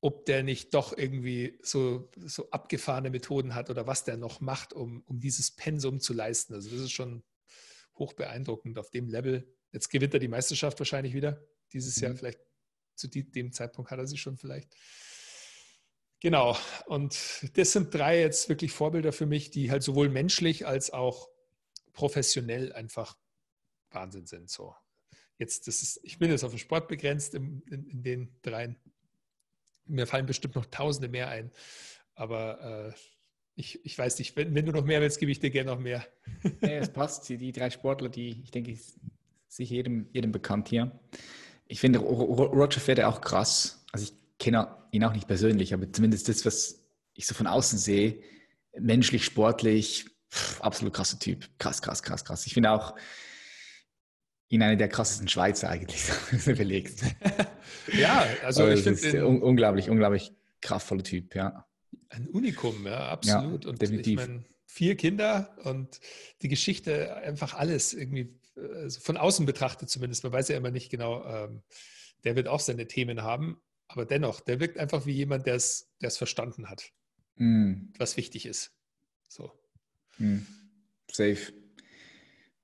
B: ob der nicht doch irgendwie so, so abgefahrene Methoden hat oder was der noch macht, um, um dieses Pensum zu leisten. Also das ist schon hoch beeindruckend auf dem Level. Jetzt gewinnt er die Meisterschaft wahrscheinlich wieder dieses mhm. Jahr. Vielleicht zu dem Zeitpunkt hat er sie schon vielleicht. Genau. Und das sind drei jetzt wirklich Vorbilder für mich, die halt sowohl menschlich als auch professionell einfach Wahnsinn sind. So. Jetzt, das ist, ich bin jetzt auf den Sport begrenzt in, in, in den dreien. Mir fallen bestimmt noch Tausende mehr ein. Aber äh, ich, ich weiß nicht, wenn, wenn, du noch mehr willst, gebe ich dir gerne noch mehr.
A: Ja, es passt. Die drei Sportler, die ich denke, sich jedem, jedem bekannt hier. Ich finde Roger Federer auch krass. Also ich kenne ihn auch nicht persönlich, aber zumindest das, was ich so von außen sehe, menschlich, sportlich, absolut krasser Typ. Krass, krass, krass, krass. Ich finde auch ihn einer der krassesten Schweizer eigentlich, überlegst.
B: ja, also ich finde
A: un unglaublich, unglaublich kraftvoller Typ, ja.
B: Ein Unikum, ja, absolut. Ja, und definitiv. ich meine, vier Kinder und die Geschichte, einfach alles irgendwie also von außen betrachtet zumindest. Man weiß ja immer nicht genau, ähm, der wird auch seine Themen haben, aber dennoch, der wirkt einfach wie jemand, der es verstanden hat, mm. was wichtig ist. So.
A: Hm. Safe.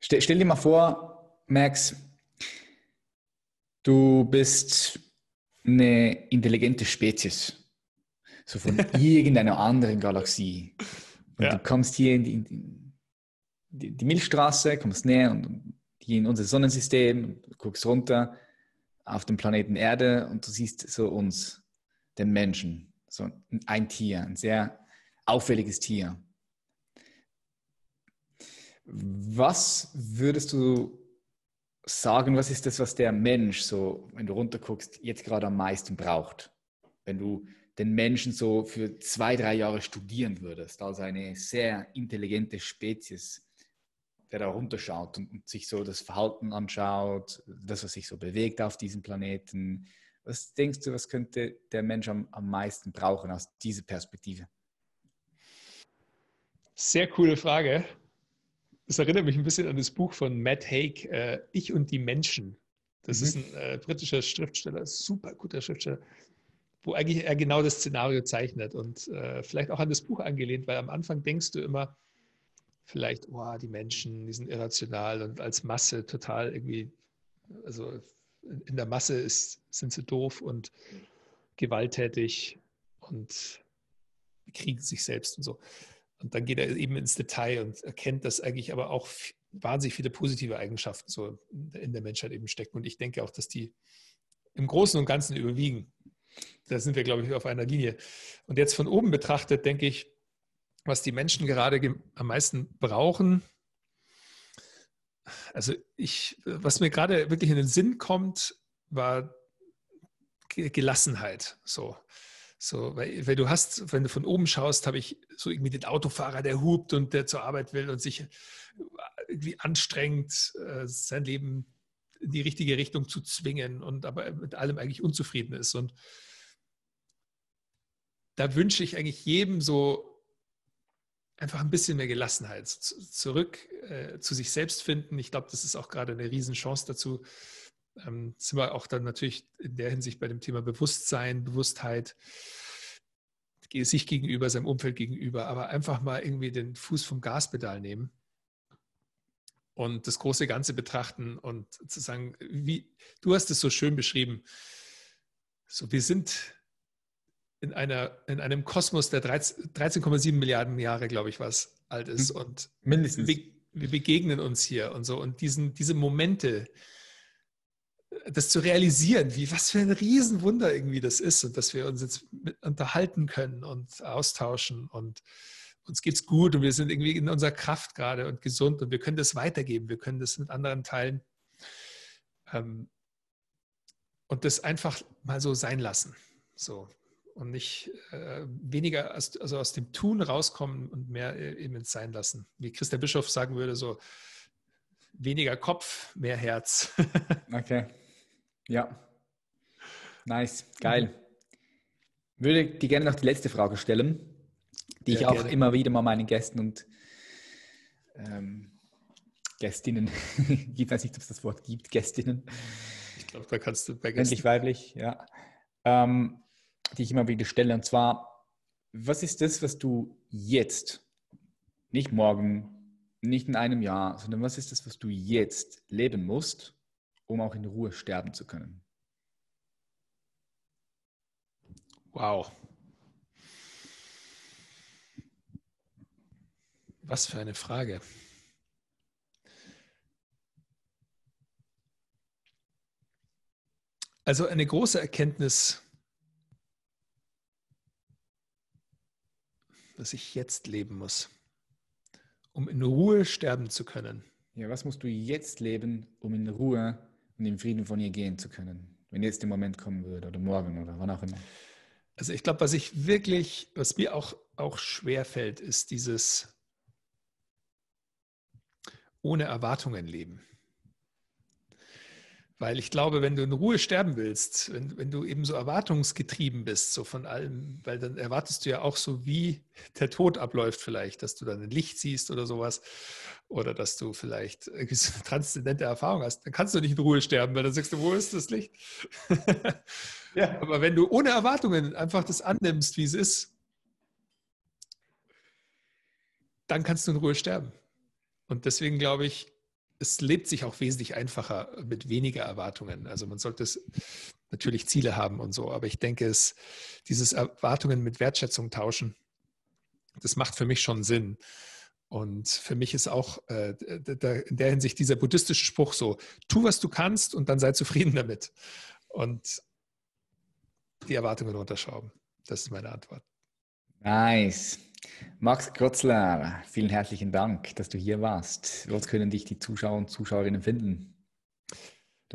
A: Stell, stell dir mal vor, Max, du bist eine intelligente Spezies. So von irgendeiner anderen Galaxie. Und ja. du kommst hier in die, in die, die, Milchstraße, kommst näher und hier in unser Sonnensystem, guckst runter auf den Planeten Erde und du siehst so uns, den Menschen, so ein Tier, ein sehr auffälliges Tier. Was würdest du sagen, was ist das, was der Mensch so, wenn du runterguckst, jetzt gerade am meisten braucht? Wenn du den Menschen so für zwei, drei Jahre studieren würdest, also eine sehr intelligente Spezies, der da runterschaut und, und sich so das Verhalten anschaut, das, was sich so bewegt auf diesem Planeten, Was denkst du, was könnte der Mensch am, am meisten brauchen aus dieser Perspektive?
B: Sehr coole Frage. Das erinnert mich ein bisschen an das Buch von Matt Haig, äh, Ich und die Menschen. Das mhm. ist ein äh, britischer Schriftsteller, super guter Schriftsteller, wo eigentlich er genau das Szenario zeichnet und äh, vielleicht auch an das Buch angelehnt, weil am Anfang denkst du immer, vielleicht, oh, die Menschen, die sind irrational und als Masse total irgendwie, also in der Masse ist, sind sie doof und gewalttätig und kriegen sich selbst und so. Und dann geht er eben ins Detail und erkennt, dass eigentlich aber auch wahnsinnig viele positive Eigenschaften so in der Menschheit eben stecken. Und ich denke auch, dass die im Großen und Ganzen überwiegen. Da sind wir, glaube ich, auf einer Linie. Und jetzt von oben betrachtet, denke ich, was die Menschen gerade am meisten brauchen, also ich, was mir gerade wirklich in den Sinn kommt, war Gelassenheit. So. So, weil, weil du hast, wenn du von oben schaust, habe ich so irgendwie den Autofahrer, der hupt und der zur Arbeit will und sich irgendwie anstrengt, äh, sein Leben in die richtige Richtung zu zwingen und aber mit allem eigentlich unzufrieden ist. Und da wünsche ich eigentlich jedem so einfach ein bisschen mehr Gelassenheit, zurück äh, zu sich selbst finden. Ich glaube, das ist auch gerade eine Riesenchance dazu, ähm, sind wir auch dann natürlich in der Hinsicht bei dem Thema Bewusstsein, Bewusstheit, sich gegenüber, seinem Umfeld gegenüber, aber einfach mal irgendwie den Fuß vom Gaspedal nehmen und das große Ganze betrachten und zu sagen, wie du hast es so schön beschrieben. So, wir sind in, einer, in einem Kosmos, der 13,7 Milliarden Jahre, glaube ich, was alt ist. Hm. Und mindestens. Wir, wir begegnen uns hier und so. Und diesen, diese Momente, das zu realisieren, wie was für ein Riesenwunder irgendwie das ist und dass wir uns jetzt unterhalten können und austauschen und uns geht's gut und wir sind irgendwie in unserer Kraft gerade und gesund und wir können das weitergeben, wir können das mit anderen teilen ähm, und das einfach mal so sein lassen, so und nicht äh, weniger aus, also aus dem Tun rauskommen und mehr äh, eben ins Sein lassen, wie Christa Bischof sagen würde, so weniger Kopf, mehr Herz.
A: okay. Ja. Nice. Geil. Würde dir gerne noch die letzte Frage stellen, die ja, ich auch gerne. immer wieder mal meinen Gästen und ähm, Gästinnen, ich weiß nicht, ob es das Wort gibt, Gästinnen.
B: Ich glaube, da kannst du
A: bei Gästen. Männlich, weiblich, ja. Ähm, die ich immer wieder stelle. Und zwar, was ist das, was du jetzt, nicht morgen, nicht in einem Jahr, sondern was ist das, was du jetzt leben musst, um auch in Ruhe sterben zu können?
B: Wow. Was für eine Frage. Also eine große Erkenntnis, dass ich jetzt leben muss um in Ruhe sterben zu können.
A: Ja, was musst du jetzt leben, um in Ruhe und im Frieden von ihr gehen zu können? Wenn jetzt der Moment kommen würde oder morgen oder wann auch immer.
B: Also ich glaube, was ich wirklich, was mir auch, auch schwer fällt, ist dieses ohne Erwartungen leben. Weil ich glaube, wenn du in Ruhe sterben willst, wenn, wenn du eben so erwartungsgetrieben bist, so von allem, weil dann erwartest du ja auch so, wie der Tod abläuft vielleicht, dass du dann ein Licht siehst oder sowas oder dass du vielleicht eine transzendente Erfahrung hast, dann kannst du nicht in Ruhe sterben, weil dann sagst du, wo ist das Licht? ja. Aber wenn du ohne Erwartungen einfach das annimmst, wie es ist, dann kannst du in Ruhe sterben. Und deswegen glaube ich, es lebt sich auch wesentlich einfacher mit weniger Erwartungen. Also man sollte es natürlich Ziele haben und so, aber ich denke, es, dieses Erwartungen mit Wertschätzung tauschen, das macht für mich schon Sinn. Und für mich ist auch äh, in der Hinsicht dieser buddhistische Spruch so, tu, was du kannst und dann sei zufrieden damit. Und die Erwartungen runterschrauben. Das ist meine Antwort.
A: Nice. Max Krotzler, vielen herzlichen Dank, dass du hier warst. Wo können dich die Zuschauer und Zuschauerinnen finden?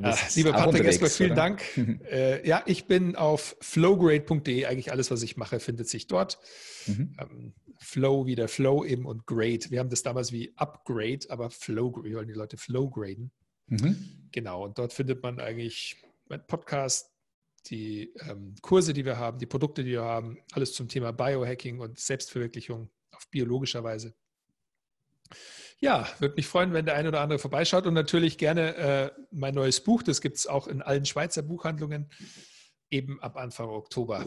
B: Ah, lieber Patrick, erstmal vielen oder? Dank. äh, ja, ich bin auf flowgrade.de. Eigentlich alles, was ich mache, findet sich dort. Mhm. Ähm, Flow wie der Flow eben und Grade. Wir haben das damals wie Upgrade, aber Flow, wir wollen die Leute Flow graden. Mhm. Genau, und dort findet man eigentlich mein Podcast, die ähm, Kurse, die wir haben, die Produkte, die wir haben, alles zum Thema Biohacking und Selbstverwirklichung auf biologischer Weise. Ja, würde mich freuen, wenn der eine oder andere vorbeischaut und natürlich gerne äh, mein neues Buch, das gibt es auch in allen Schweizer Buchhandlungen, eben ab Anfang Oktober.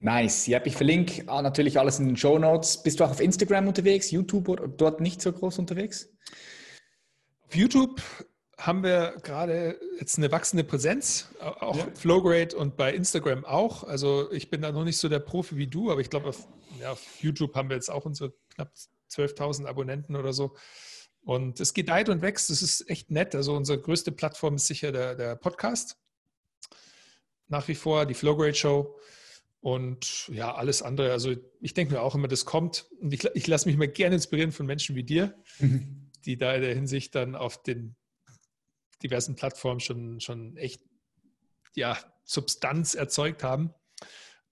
A: Nice. Ja, ich verlinke natürlich alles in den Show Notes. Bist du auch auf Instagram unterwegs, YouTube oder dort nicht so groß unterwegs?
B: Auf YouTube haben wir gerade jetzt eine wachsende Präsenz, auch ja. Flowgrade und bei Instagram auch. Also ich bin da noch nicht so der Profi wie du, aber ich glaube, auf, ja, auf YouTube haben wir jetzt auch unsere knapp 12.000 Abonnenten oder so. Und es gedeiht und wächst. Das ist echt nett. Also unsere größte Plattform ist sicher der, der Podcast. Nach wie vor die Flowgrade Show. Und ja, alles andere. Also ich denke mir auch immer, das kommt. Und ich, ich lasse mich mal gerne inspirieren von Menschen wie dir, mhm. die da in der Hinsicht dann auf den diversen Plattformen schon, schon echt ja, Substanz erzeugt haben.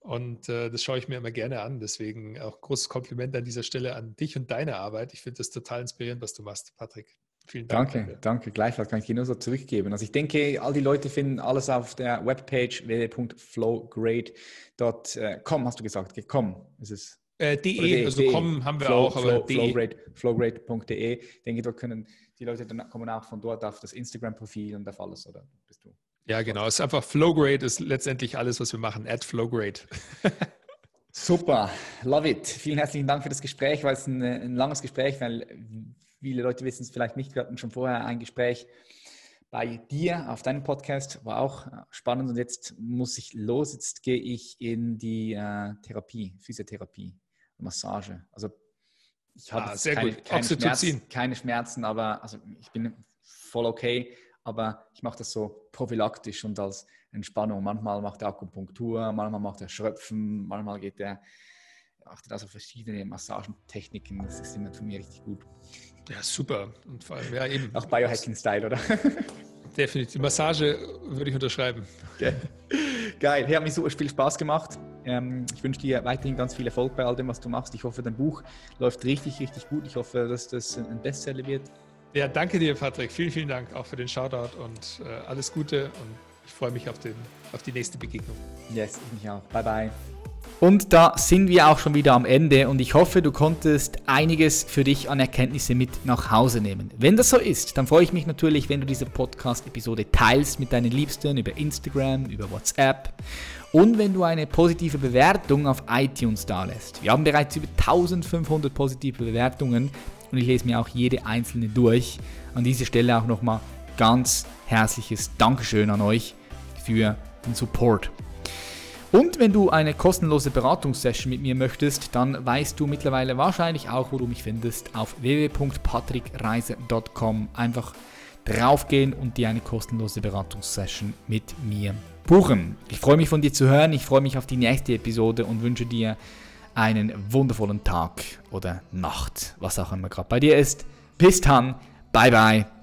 B: Und äh, das schaue ich mir immer gerne an. Deswegen auch großes Kompliment an dieser Stelle an dich und deine Arbeit. Ich finde das total inspirierend, was du machst, Patrick.
A: Vielen Dank. Danke, dafür. danke. Gleichfalls kann ich dir nur so zurückgeben. Also ich denke, all die Leute finden alles auf der Webpage www.flowgrade.com, hast du gesagt. Com ist es.
B: Äh, de, de, also de. com haben wir Flow, auch,
A: aber Flow, flowgrade.de. Ich denke, dort können die Leute dann kommen auch von dort auf das Instagram-Profil und auf alles, oder bist du?
B: Ja, genau. Es ist einfach Flowgrade ist letztendlich alles, was wir machen. Add Flowgrade.
A: Super, love it. Vielen herzlichen Dank für das Gespräch, weil es ein, ein langes Gespräch, weil viele Leute wissen es vielleicht nicht. Wir hatten schon vorher ein Gespräch bei dir auf deinem Podcast, war auch spannend und jetzt muss ich los. Jetzt gehe ich in die äh, Therapie, Physiotherapie, Massage. Also ich habe ah, keine, keine, Schmerzen, keine Schmerzen, aber also ich bin voll okay aber ich mache das so prophylaktisch und als Entspannung. Manchmal macht er Akupunktur, manchmal macht er Schröpfen, manchmal geht er, achtet also verschiedene Massagentechniken. Das ist immer für mich richtig gut.
B: Ja, super. Und vor allem, ja, eben.
A: Auch Biohacking-Style, oder?
B: Definitiv. Massage würde ich unterschreiben. Okay.
A: Geil. Hey, hat mir super viel Spaß gemacht. Ähm, ich wünsche dir weiterhin ganz viel Erfolg bei all dem, was du machst. Ich hoffe, dein Buch läuft richtig, richtig gut. Ich hoffe, dass das ein Bestseller wird.
B: Ja, danke dir, Patrick. Vielen, vielen Dank auch für den Shoutout und äh, alles Gute und ich freue mich auf, den, auf die nächste Begegnung.
A: Yes, ich mich auch. Bye, bye. Und da sind wir auch schon wieder am Ende und ich hoffe, du konntest einiges für dich an Erkenntnisse mit nach Hause nehmen. Wenn das so ist, dann freue ich mich natürlich, wenn du diese Podcast-Episode teilst mit deinen Liebsten über Instagram, über WhatsApp und wenn du eine positive Bewertung auf iTunes da lässt. Wir haben bereits über 1500 positive Bewertungen und ich lese mir auch jede einzelne durch. An dieser Stelle auch nochmal ganz herzliches Dankeschön an euch für den Support. Und wenn du eine kostenlose Beratungssession mit mir möchtest, dann weißt du mittlerweile wahrscheinlich auch, wo du mich findest, auf www.patrickreise.com. Einfach draufgehen und dir eine kostenlose Beratungssession mit mir buchen. Ich freue mich von dir zu hören, ich freue mich auf die nächste Episode und wünsche dir einen wundervollen Tag oder Nacht, was auch immer gerade bei dir ist. Bis dann, bye bye.